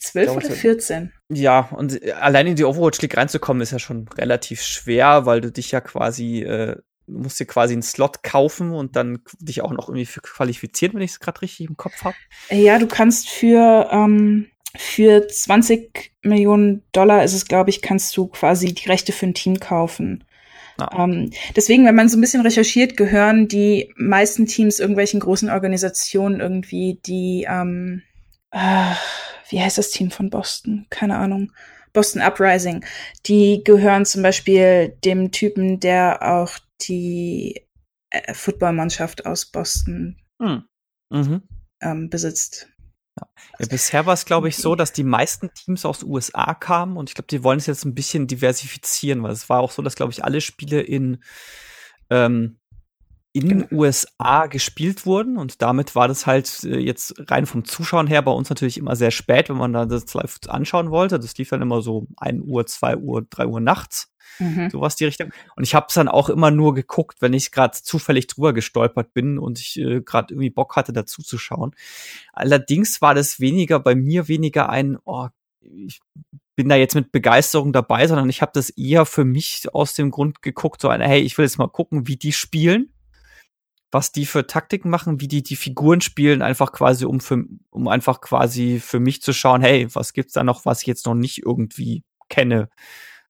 Zwölf oder 14? Ja, und allein in die Overwatch League reinzukommen ist ja schon relativ schwer, weil du dich ja quasi, äh, musst dir quasi einen Slot kaufen und dann dich auch noch irgendwie für qualifizieren, wenn ich es gerade richtig im Kopf habe. Ja, du kannst für, ähm, für 20 Millionen Dollar ist es, glaube ich, kannst du quasi die Rechte für ein Team kaufen. Ah. Ähm, deswegen, wenn man so ein bisschen recherchiert, gehören die meisten Teams irgendwelchen großen Organisationen irgendwie, die, ähm, äh, wie heißt das Team von Boston? Keine Ahnung. Boston Uprising. Die gehören zum Beispiel dem Typen, der auch die äh, Footballmannschaft aus Boston hm. mhm. ähm, besitzt. Ja. Ja, bisher war es, glaube ich, so, dass die meisten Teams aus den USA kamen und ich glaube, die wollen es jetzt ein bisschen diversifizieren, weil es war auch so, dass, glaube ich, alle Spiele in ähm, in den genau. USA gespielt wurden und damit war das halt äh, jetzt rein vom Zuschauen her bei uns natürlich immer sehr spät, wenn man da das live anschauen wollte. Das lief dann immer so 1 Uhr, 2 Uhr, 3 Uhr nachts. Mhm. Sowas die Richtung. Und ich habe es dann auch immer nur geguckt, wenn ich gerade zufällig drüber gestolpert bin und ich äh, gerade irgendwie Bock hatte, dazu zu schauen. Allerdings war das weniger bei mir weniger ein, oh, ich bin da jetzt mit Begeisterung dabei, sondern ich habe das eher für mich aus dem Grund geguckt, so eine, hey, ich will jetzt mal gucken, wie die spielen was die für Taktiken machen, wie die die Figuren spielen, einfach quasi um für, um einfach quasi für mich zu schauen, hey, was gibt's da noch, was ich jetzt noch nicht irgendwie kenne?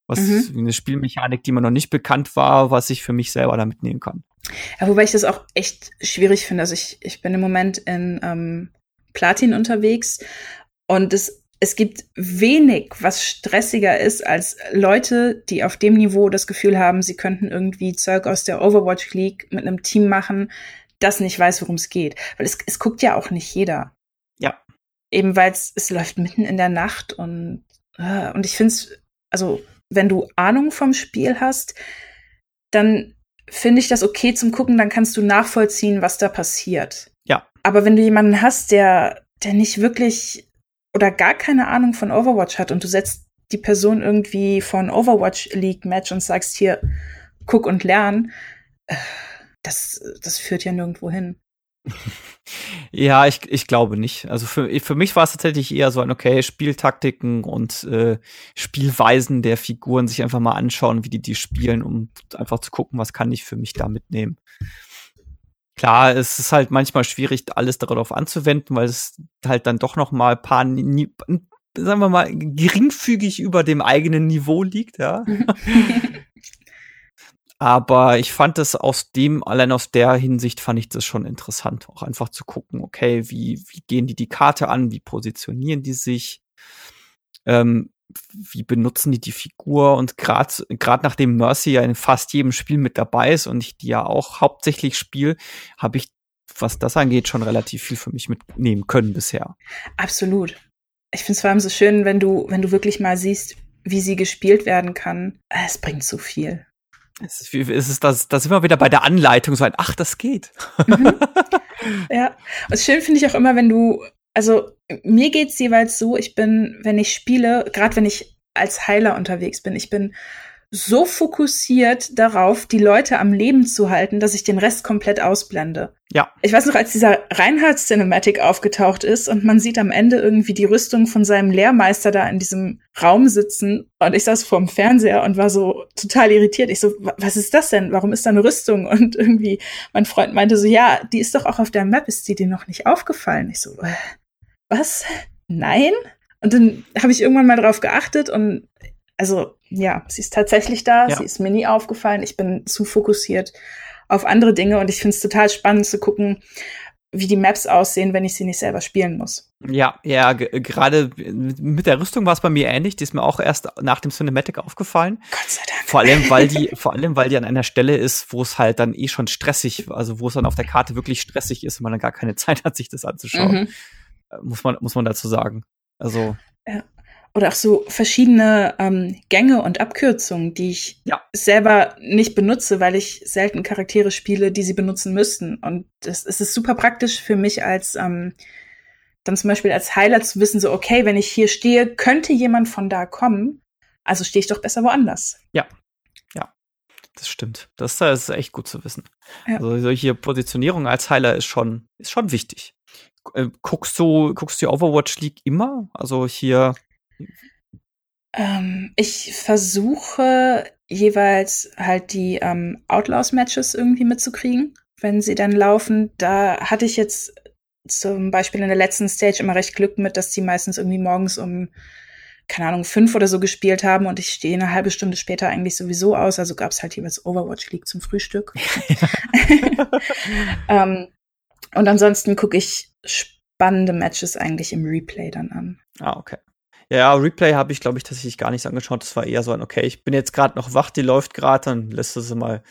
Was mhm. eine Spielmechanik, die mir noch nicht bekannt war, was ich für mich selber da mitnehmen kann. Ja, wobei ich das auch echt schwierig finde. Also ich, ich bin im Moment in ähm, Platin unterwegs und es es gibt wenig, was stressiger ist als Leute, die auf dem Niveau das Gefühl haben, sie könnten irgendwie Zeug aus der Overwatch League mit einem Team machen, das nicht weiß, worum es geht. Weil es, es guckt ja auch nicht jeder. Ja. Eben weil es läuft mitten in der Nacht und, äh, und ich finde es, also wenn du Ahnung vom Spiel hast, dann finde ich das okay zum Gucken, dann kannst du nachvollziehen, was da passiert. Ja. Aber wenn du jemanden hast, der, der nicht wirklich oder gar keine Ahnung von Overwatch hat und du setzt die Person irgendwie von Overwatch League Match und sagst hier, guck und lern, äh, das, das führt ja nirgendwo hin. Ja, ich, ich glaube nicht. Also für, für mich war es tatsächlich eher so ein, okay, Spieltaktiken und äh, Spielweisen der Figuren sich einfach mal anschauen, wie die die spielen, um einfach zu gucken, was kann ich für mich da mitnehmen. Klar, es ist halt manchmal schwierig, alles darauf anzuwenden, weil es halt dann doch noch mal ein paar, sagen wir mal, geringfügig über dem eigenen Niveau liegt, ja. Aber ich fand es aus dem, allein aus der Hinsicht fand ich das schon interessant, auch einfach zu gucken, okay, wie, wie gehen die die Karte an, wie positionieren die sich, ähm, wie benutzen die die Figur und gerade gerade nachdem Mercy ja in fast jedem Spiel mit dabei ist und ich die ja auch hauptsächlich spiele, habe ich was das angeht schon relativ viel für mich mitnehmen können bisher. Absolut. Ich finde es vor allem so schön, wenn du wenn du wirklich mal siehst, wie sie gespielt werden kann. Es bringt so viel. Es ist, es ist das, das immer wieder bei der Anleitung so ein, ach, das geht. Mhm. Ja. Und schön finde ich auch immer, wenn du also mir geht's jeweils so, ich bin, wenn ich spiele, gerade wenn ich als Heiler unterwegs bin, ich bin so fokussiert darauf, die Leute am Leben zu halten, dass ich den Rest komplett ausblende. Ja. Ich weiß noch, als dieser Reinhardt-Cinematic aufgetaucht ist und man sieht am Ende irgendwie die Rüstung von seinem Lehrmeister da in diesem Raum sitzen und ich saß vorm Fernseher und war so total irritiert. Ich so, was ist das denn? Warum ist da eine Rüstung? Und irgendwie mein Freund meinte so, ja, die ist doch auch auf der Map, ist die dir noch nicht aufgefallen? Ich so, äh was? Nein? Und dann habe ich irgendwann mal drauf geachtet und also ja, sie ist tatsächlich da, ja. sie ist mir nie aufgefallen. Ich bin zu fokussiert auf andere Dinge und ich finde es total spannend zu gucken, wie die Maps aussehen, wenn ich sie nicht selber spielen muss. Ja, ja, gerade mit der Rüstung war es bei mir ähnlich. Die ist mir auch erst nach dem Cinematic aufgefallen. Gott sei Dank. Vor allem, weil die, vor allem, weil die an einer Stelle ist, wo es halt dann eh schon stressig, also wo es dann auf der Karte wirklich stressig ist und man dann gar keine Zeit hat, sich das anzuschauen. Mhm muss man, muss man dazu sagen. Also. Ja. Oder auch so verschiedene ähm, Gänge und Abkürzungen, die ich ja. selber nicht benutze, weil ich selten Charaktere spiele, die sie benutzen müssten. Und das, es ist super praktisch für mich als ähm, dann zum Beispiel als Heiler zu wissen, so, okay, wenn ich hier stehe, könnte jemand von da kommen, also stehe ich doch besser woanders. Ja, ja, das stimmt. Das, das ist echt gut zu wissen. Ja. Also solche Positionierung als Heiler ist schon, ist schon wichtig. Äh, guckst du, guckst du die Overwatch League immer? Also hier. Ähm, ich versuche jeweils halt die ähm, Outlaws-Matches irgendwie mitzukriegen, wenn sie dann laufen. Da hatte ich jetzt zum Beispiel in der letzten Stage immer recht Glück mit, dass die meistens irgendwie morgens um, keine Ahnung, fünf oder so gespielt haben und ich stehe eine halbe Stunde später eigentlich sowieso aus. Also gab es halt jeweils Overwatch League zum Frühstück. ähm, und ansonsten gucke ich spannende Matches eigentlich im Replay dann an. Ah, okay. Ja, Replay habe ich, glaube ich, tatsächlich gar nicht angeschaut. Das war eher so ein, okay, ich bin jetzt gerade noch wach, die läuft gerade, dann lässt du sie mal,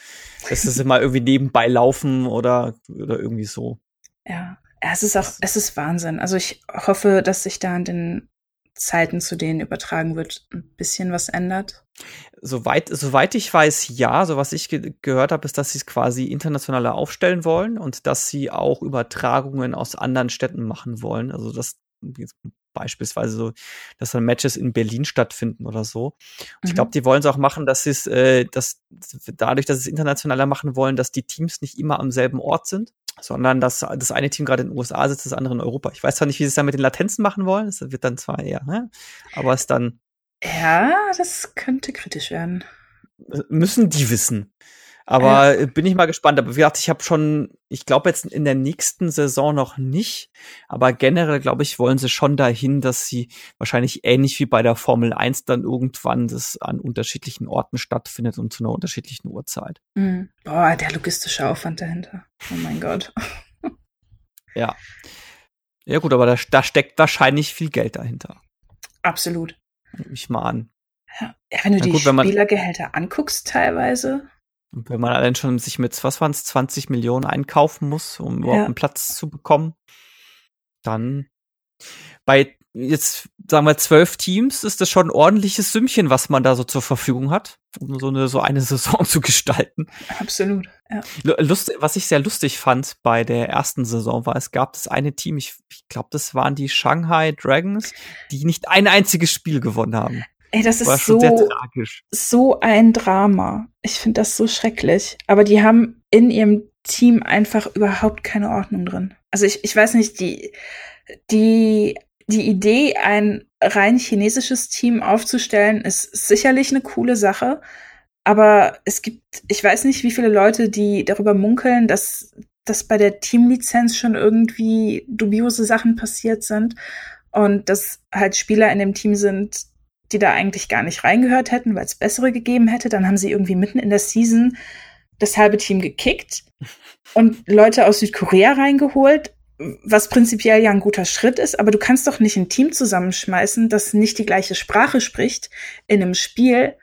lässt du sie mal irgendwie nebenbei laufen oder, oder irgendwie so. Ja, es ist auch, es ist Wahnsinn. Also ich hoffe, dass sich da in den Zeiten, zu denen übertragen wird, ein bisschen was ändert? Soweit, soweit ich weiß, ja. So was ich ge gehört habe, ist, dass sie es quasi internationaler aufstellen wollen und dass sie auch Übertragungen aus anderen Städten machen wollen. Also das beispielsweise so, dass dann Matches in Berlin stattfinden oder so. Mhm. Ich glaube, die wollen es auch machen, dass sie es, äh, dass dadurch, dass sie es internationaler machen wollen, dass die Teams nicht immer am selben Ort sind sondern dass das eine Team gerade in den USA sitzt, das andere in Europa. Ich weiß zwar nicht, wie sie es dann mit den Latenzen machen wollen, das wird dann zwar eher, ne? aber es dann. Ja, das könnte kritisch werden. Müssen die wissen. Aber ja. bin ich mal gespannt. Aber wie gesagt, ich habe schon, ich glaube jetzt in der nächsten Saison noch nicht, aber generell glaube ich, wollen sie schon dahin, dass sie wahrscheinlich ähnlich wie bei der Formel 1 dann irgendwann das an unterschiedlichen Orten stattfindet und zu einer unterschiedlichen Uhrzeit. Mhm. Boah, der logistische Aufwand dahinter. Oh mein Gott. ja. Ja gut, aber da, da steckt wahrscheinlich viel Geld dahinter. Absolut. Nehme ich mal an. Ja, wenn du Na die gut, Spielergehälter anguckst teilweise, wenn man allein schon sich mit, was waren es, 20 Millionen einkaufen muss, um überhaupt ja. einen Platz zu bekommen, dann bei jetzt sagen wir zwölf Teams ist das schon ein ordentliches Sümmchen, was man da so zur Verfügung hat, um so eine so eine Saison zu gestalten. Absolut. Ja. Lust, was ich sehr lustig fand bei der ersten Saison war, es gab das eine Team, ich, ich glaube, das waren die Shanghai Dragons, die nicht ein einziges Spiel gewonnen haben. Ey, das ist so, so ein Drama. Ich finde das so schrecklich. Aber die haben in ihrem Team einfach überhaupt keine Ordnung drin. Also ich, ich weiß nicht, die, die, die Idee, ein rein chinesisches Team aufzustellen, ist sicherlich eine coole Sache. Aber es gibt, ich weiß nicht, wie viele Leute, die darüber munkeln, dass dass bei der Teamlizenz schon irgendwie dubiose Sachen passiert sind und dass halt Spieler in dem Team sind, die da eigentlich gar nicht reingehört hätten, weil es bessere gegeben hätte. Dann haben sie irgendwie mitten in der Season das halbe Team gekickt und Leute aus Südkorea reingeholt, was prinzipiell ja ein guter Schritt ist, aber du kannst doch nicht ein Team zusammenschmeißen, das nicht die gleiche Sprache spricht in einem Spiel,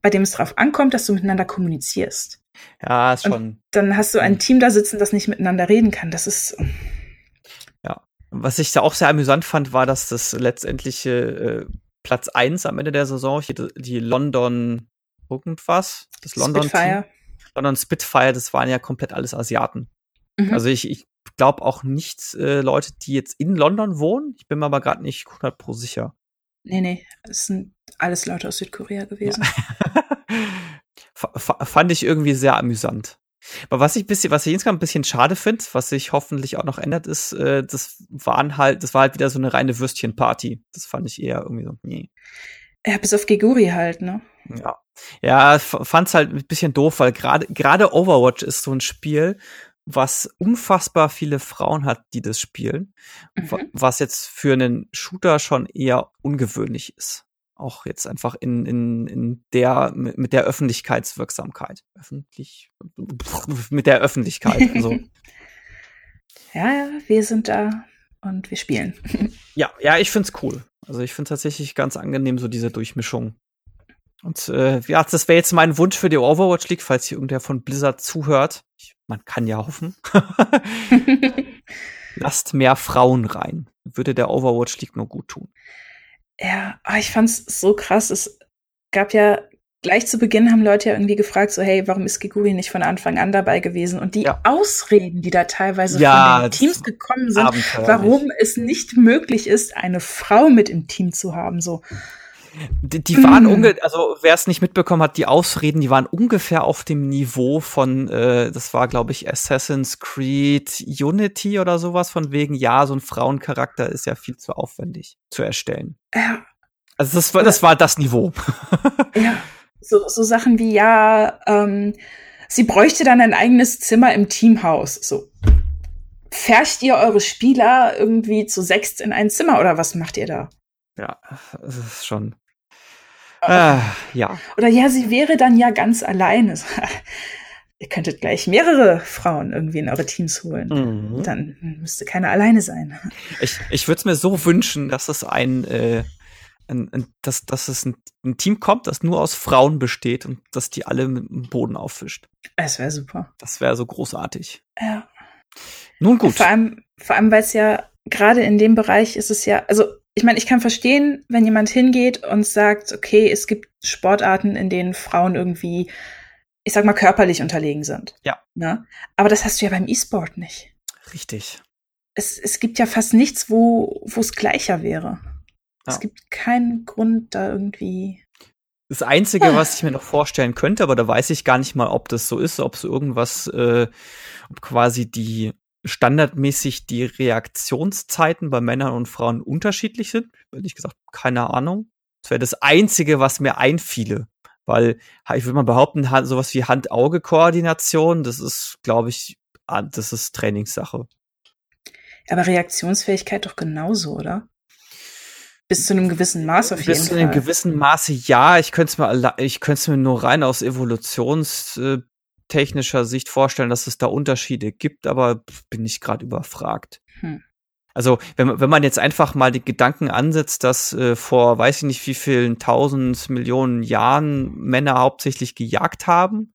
bei dem es darauf ankommt, dass du miteinander kommunizierst. Ja, ist schon. Und dann hast du ein hm. Team da sitzen, das nicht miteinander reden kann. Das ist. Ja. Was ich da auch sehr amüsant fand, war, dass das letztendliche äh, Platz 1 am Ende der Saison, die, die London irgendwas, das London Spitfire. Team, London Spitfire, das waren ja komplett alles Asiaten. Mhm. Also ich, ich glaube auch nicht äh, Leute, die jetzt in London wohnen. Ich bin mir aber gerade nicht 100 pro sicher. Nee, nee, es sind alles Leute aus Südkorea gewesen. Ja. fand ich irgendwie sehr amüsant. Aber was ich bisschen, was ich insgesamt ein bisschen schade finde, was sich hoffentlich auch noch ändert, ist, äh, das waren halt, das war halt wieder so eine reine Würstchenparty. Das fand ich eher irgendwie so, nee. Ja, bis auf Geguri halt, ne? Ja. Ja, fand's halt ein bisschen doof, weil gerade gerade Overwatch ist so ein Spiel, was unfassbar viele Frauen hat, die das spielen, mhm. was jetzt für einen Shooter schon eher ungewöhnlich ist. Auch jetzt einfach in, in, in der, mit der Öffentlichkeitswirksamkeit. Öffentlich, mit der Öffentlichkeit. Also. ja, ja, wir sind da und wir spielen. ja, ja, ich find's cool. Also ich finde tatsächlich ganz angenehm, so diese Durchmischung. Und äh, ja, das wäre jetzt mein Wunsch für die Overwatch League, falls hier irgendwer von Blizzard zuhört. Ich, man kann ja hoffen. Lasst mehr Frauen rein. Würde der Overwatch League nur gut tun. Ja, aber ich fand's so krass. Es gab ja gleich zu Beginn haben Leute ja irgendwie gefragt, so hey, warum ist Giguri nicht von Anfang an dabei gewesen? Und die ja. Ausreden, die da teilweise ja, von den Teams gekommen sind, warum es nicht möglich ist, eine Frau mit im Team zu haben, so. Die, die waren mm. unge also wer es nicht mitbekommen hat, die Ausreden, die waren ungefähr auf dem Niveau von, äh, das war glaube ich Assassin's Creed Unity oder sowas von wegen, ja, so ein Frauencharakter ist ja viel zu aufwendig zu erstellen. Ja. Also das war das war das Niveau. Ja. So, so Sachen wie ja, ähm, sie bräuchte dann ein eigenes Zimmer im Teamhaus. So Färscht ihr eure Spieler irgendwie zu sechst in ein Zimmer oder was macht ihr da? Ja, es ist schon. Äh, ja. Oder ja, sie wäre dann ja ganz alleine. Ihr könntet gleich mehrere Frauen irgendwie in eure Teams holen. Mhm. Dann müsste keiner alleine sein. Ich, ich würde es mir so wünschen, dass es ein, äh, ein, ein dass, dass es ein, ein, Team kommt, das nur aus Frauen besteht und dass die alle mit dem Boden auffischt. Das wäre super. Das wäre so großartig. Ja. Nun gut. Vor allem, vor allem, weil es ja gerade in dem Bereich ist es ja, also ich meine, ich kann verstehen, wenn jemand hingeht und sagt, okay, es gibt Sportarten, in denen Frauen irgendwie, ich sag mal, körperlich unterlegen sind. Ja. Ne? Aber das hast du ja beim E-Sport nicht. Richtig. Es, es gibt ja fast nichts, wo wo es gleicher wäre. Ja. Es gibt keinen Grund, da irgendwie. Das Einzige, ah. was ich mir noch vorstellen könnte, aber da weiß ich gar nicht mal, ob das so ist, ob es irgendwas, äh, ob quasi die standardmäßig die Reaktionszeiten bei Männern und Frauen unterschiedlich sind. Ehrlich gesagt, keine Ahnung. Das wäre das Einzige, was mir einfiele. Weil, ich würde mal behaupten, sowas wie Hand-Auge-Koordination, das ist, glaube ich, ah, das ist Trainingssache. Aber Reaktionsfähigkeit doch genauso, oder? Bis zu einem gewissen Maß auf jeden Fall. Bis zu einem gewissen Maße, ja. Ich könnte es mir, ich könnte es mir nur rein aus Evolutions äh, technischer Sicht vorstellen, dass es da Unterschiede gibt, aber bin ich gerade überfragt. Hm. Also, wenn, wenn man jetzt einfach mal die Gedanken ansetzt, dass äh, vor weiß ich nicht wie vielen tausend Millionen Jahren Männer hauptsächlich gejagt haben,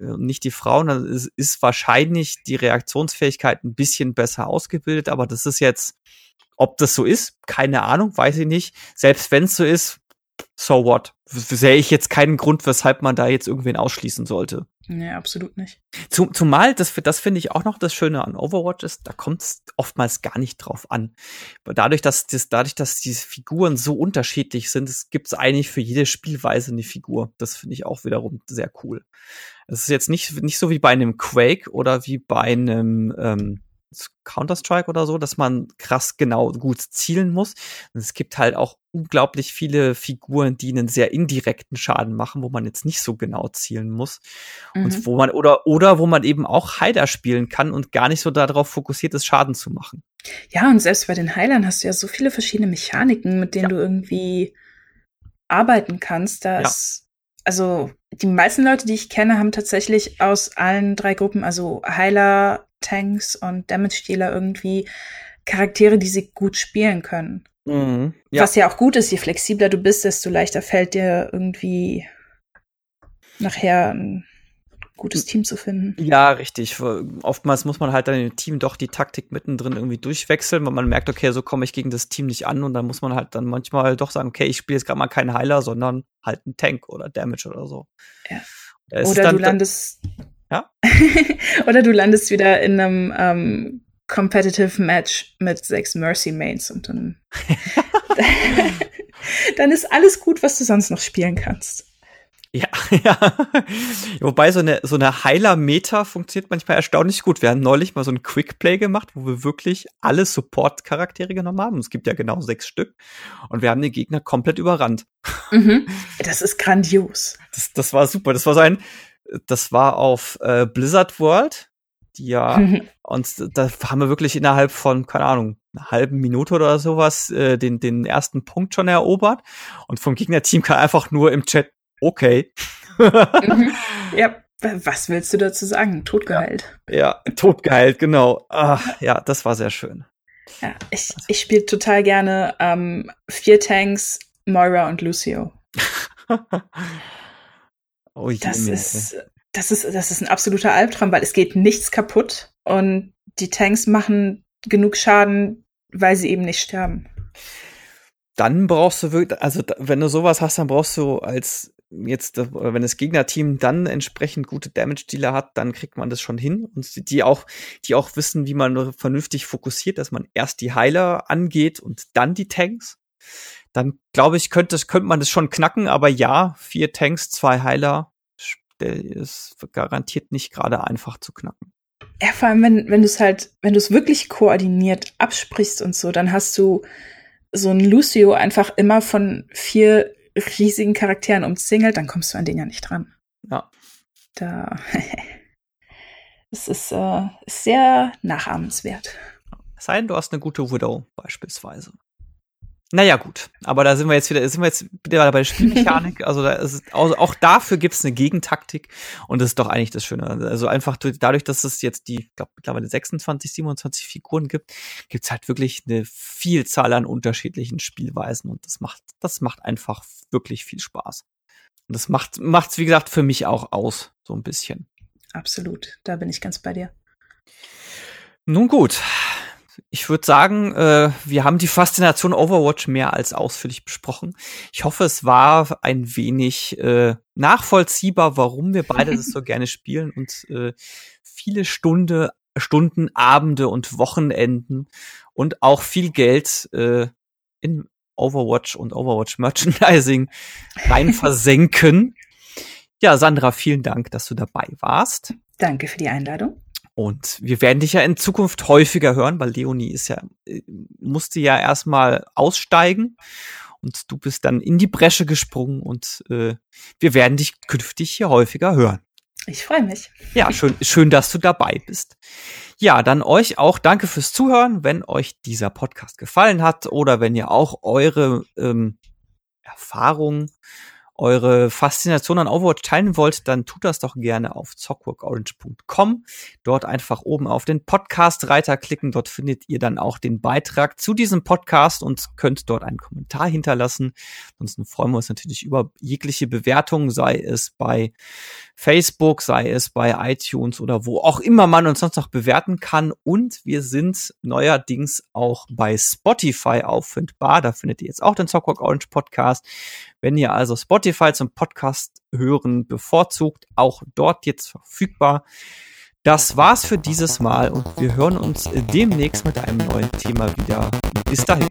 äh, nicht die Frauen, dann ist, ist wahrscheinlich die Reaktionsfähigkeit ein bisschen besser ausgebildet, aber das ist jetzt, ob das so ist, keine Ahnung, weiß ich nicht. Selbst wenn es so ist, so what? Sehe ich jetzt keinen Grund, weshalb man da jetzt irgendwen ausschließen sollte. Nee, absolut nicht. Zum, zumal, das, das finde ich auch noch das Schöne an Overwatch ist, da kommt es oftmals gar nicht drauf an. Dadurch, dass, das, dadurch, dass diese Figuren so unterschiedlich sind, gibt es eigentlich für jede Spielweise eine Figur. Das finde ich auch wiederum sehr cool. Es ist jetzt nicht, nicht so wie bei einem Quake oder wie bei einem, ähm, Counter-Strike oder so, dass man krass genau gut zielen muss. Und es gibt halt auch unglaublich viele Figuren, die einen sehr indirekten Schaden machen, wo man jetzt nicht so genau zielen muss. Mhm. Und wo man, oder, oder wo man eben auch Heiler spielen kann und gar nicht so darauf fokussiert ist, Schaden zu machen. Ja, und selbst bei den Heilern hast du ja so viele verschiedene Mechaniken, mit denen ja. du irgendwie arbeiten kannst. Da ja. also die meisten Leute, die ich kenne, haben tatsächlich aus allen drei Gruppen, also Heiler, Tanks und Damage-Dealer irgendwie Charaktere, die sie gut spielen können. Mhm, ja. Was ja auch gut ist, je flexibler du bist, desto leichter fällt dir irgendwie nachher ein gutes Team zu finden. Ja, richtig. Oftmals muss man halt dann im Team doch die Taktik mittendrin irgendwie durchwechseln, weil man merkt, okay, so komme ich gegen das Team nicht an und dann muss man halt dann manchmal doch sagen, okay, ich spiele jetzt gerade mal keinen Heiler, sondern halt einen Tank oder Damage oder so. Ja. Oder du landest ja? oder du landest wieder in einem ähm, Competitive Match mit sechs Mercy Mains und dann, dann ist alles gut, was du sonst noch spielen kannst. Ja, ja. Wobei so eine, so eine Heiler-Meta funktioniert manchmal erstaunlich gut. Wir haben neulich mal so ein Quick-Play gemacht, wo wir wirklich alle Support-Charaktere genommen haben. Es gibt ja genau sechs Stück. Und wir haben den Gegner komplett überrannt. Mhm. Das ist grandios. Das, das war super. Das war so ein, das war auf äh, Blizzard World. Die ja, und da haben wir wirklich innerhalb von, keine Ahnung, einer halben Minute oder sowas äh, den, den ersten Punkt schon erobert. Und vom Gegnerteam kam einfach nur im Chat okay. mhm. Ja, was willst du dazu sagen? Totgeheilt. Ja, ja totgeheilt, genau. Ach, ja, das war sehr schön. Ja, ich, ich spiele total gerne ähm, vier Tanks, Moira und Lucio. oh, das ist, das ist, das ist ein absoluter Albtraum, weil es geht nichts kaputt und die Tanks machen genug Schaden, weil sie eben nicht sterben. Dann brauchst du wirklich, also wenn du sowas hast, dann brauchst du als jetzt, wenn das Gegnerteam dann entsprechend gute Damage-Dealer hat, dann kriegt man das schon hin. Und die auch, die auch wissen, wie man vernünftig fokussiert, dass man erst die Heiler angeht und dann die Tanks. Dann glaube ich, könnte, könnte man das schon knacken, aber ja, vier Tanks, zwei Heiler, der ist garantiert nicht gerade einfach zu knacken. Ja, vor allem, wenn, wenn du es halt, wenn du es wirklich koordiniert absprichst und so, dann hast du so ein Lucio einfach immer von vier riesigen Charakteren umzingelt, dann kommst du an den ja nicht dran. Ja. Da. es ist, äh, sehr nachahmenswert. Es sei denn, du hast eine gute Widow beispielsweise. Naja, gut. Aber da sind wir jetzt wieder, sind wir jetzt wieder bei der Spielmechanik. Also, da ist, also auch dafür gibt es eine Gegentaktik. Und das ist doch eigentlich das Schöne. Also einfach dadurch, dass es jetzt die, ich glaube, mittlerweile 26, 27 Figuren gibt, gibt es halt wirklich eine Vielzahl an unterschiedlichen Spielweisen. Und das macht, das macht einfach wirklich viel Spaß. Und das macht, macht's, wie gesagt, für mich auch aus. So ein bisschen. Absolut. Da bin ich ganz bei dir. Nun gut ich würde sagen, äh, wir haben die Faszination Overwatch mehr als ausführlich besprochen. Ich hoffe, es war ein wenig äh, nachvollziehbar, warum wir beide das so gerne spielen und äh, viele Stunde, Stunden, Abende und Wochenenden und auch viel Geld äh, in Overwatch und Overwatch Merchandising rein versenken. Ja, Sandra, vielen Dank, dass du dabei warst. Danke für die Einladung. Und wir werden dich ja in Zukunft häufiger hören, weil Leonie ist ja, äh, musste ja erstmal aussteigen und du bist dann in die Bresche gesprungen und äh, wir werden dich künftig hier häufiger hören. Ich freue mich. Ja, schön, schön, dass du dabei bist. Ja, dann euch auch danke fürs Zuhören. Wenn euch dieser Podcast gefallen hat oder wenn ihr auch eure ähm, Erfahrungen eure Faszination an Overwatch teilen wollt, dann tut das doch gerne auf zockworkorange.com. Dort einfach oben auf den Podcast-Reiter klicken. Dort findet ihr dann auch den Beitrag zu diesem Podcast und könnt dort einen Kommentar hinterlassen. Ansonsten freuen wir uns natürlich über jegliche Bewertung, sei es bei Facebook, sei es bei iTunes oder wo auch immer man uns sonst noch bewerten kann. Und wir sind neuerdings auch bei Spotify auffindbar. Da findet ihr jetzt auch den Zockwork Orange Podcast. Wenn ihr also Spotify zum Podcast hören bevorzugt, auch dort jetzt verfügbar. Das war's für dieses Mal und wir hören uns demnächst mit einem neuen Thema wieder. Bis dahin.